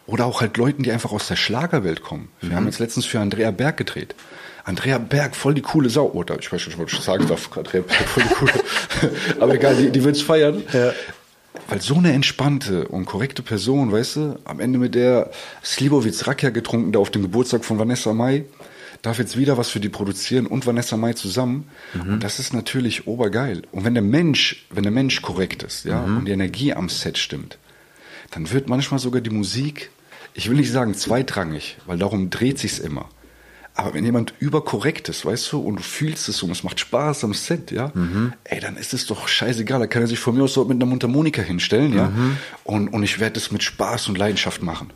Oder auch halt Leuten, die einfach aus der Schlagerwelt kommen. Wir haben jetzt letztens für Andrea Berg gedreht. Andrea Berg, voll die coole Sau. Oder ich weiß nicht, was ich sagen darf. Andrea Berg, voll die coole. [laughs] Aber egal, die, die wird's feiern. Ja. Weil so eine entspannte und korrekte Person, weißt du, am Ende mit der Slivovitz Rakia getrunken, da auf dem Geburtstag von Vanessa Mai, darf jetzt wieder was für die produzieren und Vanessa Mai zusammen. Und das ist natürlich obergeil. Und wenn der Mensch, wenn der Mensch korrekt ist, ja, und die Energie am Set stimmt, dann wird manchmal sogar die Musik, ich will nicht sagen zweitrangig, weil darum dreht sich's immer. Aber wenn jemand überkorrekt ist, weißt du, und du fühlst es und es macht Spaß am Set, ja, ey, dann ist es doch scheißegal. Da kann er sich von mir aus so mit einer Mundharmonika hinstellen, ja, und, und ich werde es mit Spaß und Leidenschaft machen.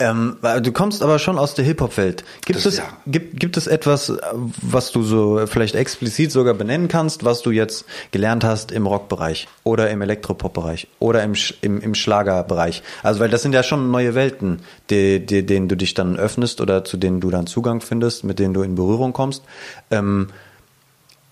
Ähm, du kommst aber schon aus der Hip-Hop-Welt. Gibt Das- es, ja. gibt, gibt es etwas, was du so vielleicht explizit sogar benennen kannst, was du jetzt gelernt hast im Rockbereich oder im Elektropop-Bereich oder im, im, im Schlagerbereich? Also, weil das sind ja schon neue Welten, die, die, denen du dich dann öffnest oder zu denen du dann Zugang findest, mit denen du in Berührung kommst. Ähm,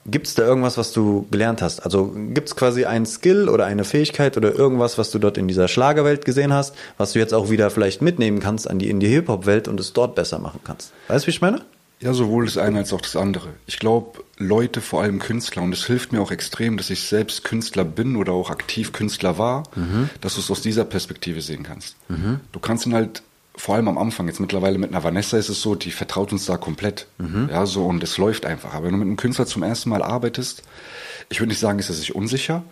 Gibt es da irgendwas, was du gelernt hast? Also gibt es quasi einen Skill oder eine Fähigkeit oder irgendwas, was du dort in dieser Schlagerwelt gesehen hast, was du jetzt auch wieder vielleicht mitnehmen kannst an die, in die Hip-Hop-Welt und es dort besser machen kannst? Weißt du, wie ich meine? Ja, sowohl das eine als auch das andere. Ich glaube, Leute, vor allem Künstler, und es hilft mir auch extrem, dass ich selbst Künstler bin oder auch aktiv Künstler war, dass du es aus dieser Perspektive sehen kannst. Du kannst ihn halt vor allem am Anfang, jetzt mittlerweile mit einer Vanessa ist es so, die vertraut uns da komplett. Mhm. Ja, so und es läuft einfach. Aber wenn du mit einem Künstler zum ersten Mal arbeitest, ich würde nicht sagen, ist er sich unsicher,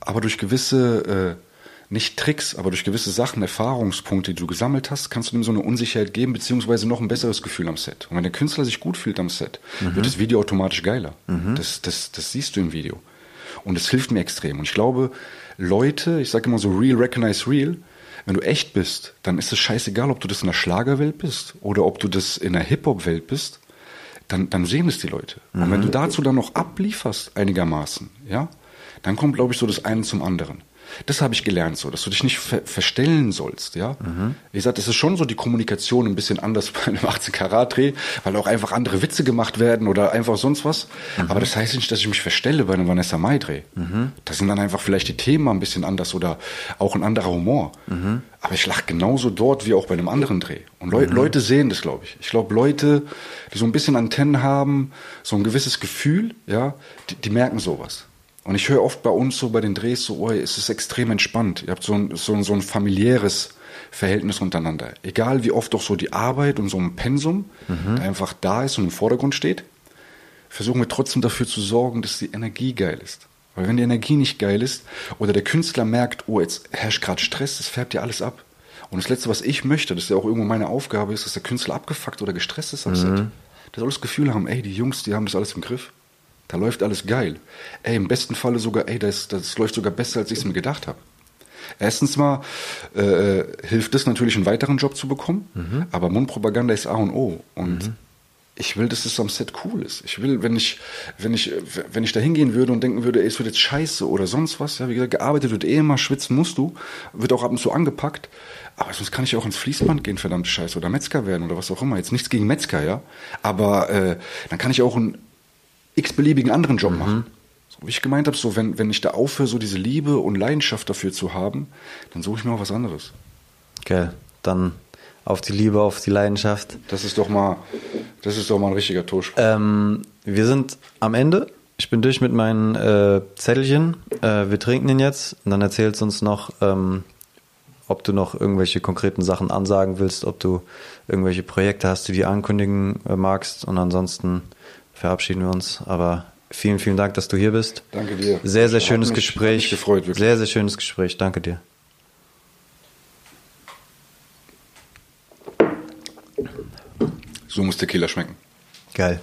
aber durch gewisse, äh, nicht Tricks, aber durch gewisse Sachen, Erfahrungspunkte, die du gesammelt hast, kannst du ihm so eine Unsicherheit geben, beziehungsweise noch ein besseres Gefühl am Set. Und wenn der Künstler sich gut fühlt am Set, mhm. wird das Video automatisch geiler. Mhm. Das, das, das siehst du im Video. Und es hilft mir extrem. Und ich glaube, Leute, ich sage immer so real, recognize real, wenn du echt bist, dann ist es scheißegal, ob du das in der Schlagerwelt bist oder ob du das in der Hip-Hop-Welt bist, dann, dann sehen es die Leute. Mhm. Und wenn du mhm. dazu dann noch ablieferst, einigermaßen, ja, dann kommt, glaube ich, so das eine zum anderen. Das habe ich gelernt, so, dass du dich nicht ver verstellen sollst, ja. Mhm. Wie gesagt, es ist schon so die Kommunikation ein bisschen anders [laughs] bei einem 18 Karat Dreh, weil auch einfach andere Witze gemacht werden oder einfach sonst was. Mhm. Aber das heißt nicht, dass ich mich verstelle bei einem Vanessa Mai Dreh. Mhm. Da sind dann einfach vielleicht die Themen ein bisschen anders oder auch ein anderer Humor. Aber ich lache genauso dort wie auch bei einem anderen Dreh. Und Le. Leute sehen das, glaube ich. Ich glaube, Leute, die so ein bisschen Antennen haben, so ein gewisses Gefühl, ja, die, die merken sowas. Und ich höre oft bei uns so bei den Drehs so, oh, es ist extrem entspannt. Ihr habt so ein, so ein, so ein familiäres Verhältnis untereinander. Egal wie oft doch so die Arbeit und so ein Pensum mhm. einfach da ist und im Vordergrund steht, versuchen wir trotzdem dafür zu sorgen, dass die Energie geil ist. Weil wenn die Energie nicht geil ist oder der Künstler merkt, oh, jetzt herrscht gerade Stress, das färbt ja alles ab. Und das Letzte, was ich möchte, das ist ja auch irgendwo meine Aufgabe, ist, dass der Künstler abgefuckt oder gestresst ist am mhm. Set. Der soll das Gefühl haben, ey, die Jungs, die haben das alles im Griff. Da läuft alles geil. Ey, im besten Falle sogar, ey, das, das läuft sogar besser, als ich es mir gedacht habe. Erstens mal äh, hilft es natürlich, einen weiteren Job zu bekommen, mhm. aber Mundpropaganda ist A und O. Und mhm. ich will, dass es am Set cool ist. Ich will, wenn ich, wenn ich, wenn ich da hingehen würde und denken würde, ey, es wird jetzt scheiße oder sonst was, ja, wie gesagt, gearbeitet wird eh immer, schwitzen musst du, wird auch ab und zu angepackt. Aber sonst kann ich auch ins Fließband gehen, verdammt Scheiße, oder Metzger werden oder was auch immer. Jetzt nichts gegen Metzger, ja. Aber äh, dann kann ich auch ein x-beliebigen anderen Job mhm. machen. So wie ich gemeint habe, so wenn, wenn ich da aufhöre, so diese Liebe und Leidenschaft dafür zu haben, dann suche ich mir auch was anderes. Geil. Dann auf die Liebe, auf die Leidenschaft. Das ist doch mal, das ist doch mal ein richtiger Torspruch. Ähm, wir sind am Ende. Ich bin durch mit meinen äh, Zettelchen. Äh, wir trinken den jetzt und dann erzählst du uns noch, ähm, ob du noch irgendwelche konkreten Sachen ansagen willst, ob du irgendwelche Projekte hast, die du ankündigen äh, magst und ansonsten verabschieden wir uns. Aber vielen, vielen Dank, dass du hier bist. Danke dir. Sehr, sehr schönes mich, Gespräch. Mich gefreut, wirklich. Sehr, sehr schönes Gespräch. Danke dir. So muss Tequila schmecken. Geil.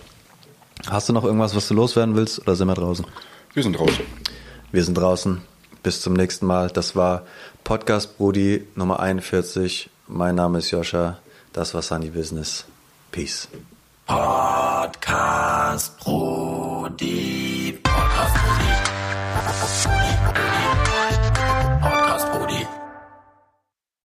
Hast du noch irgendwas, was du loswerden willst oder sind wir draußen? Wir sind draußen. Wir sind draußen. Bis zum nächsten Mal. Das war Podcast Brudi Nummer 41. Mein Name ist Joscha. Das war Sunny Business. Peace. Podcast Brody. Podcast Brody.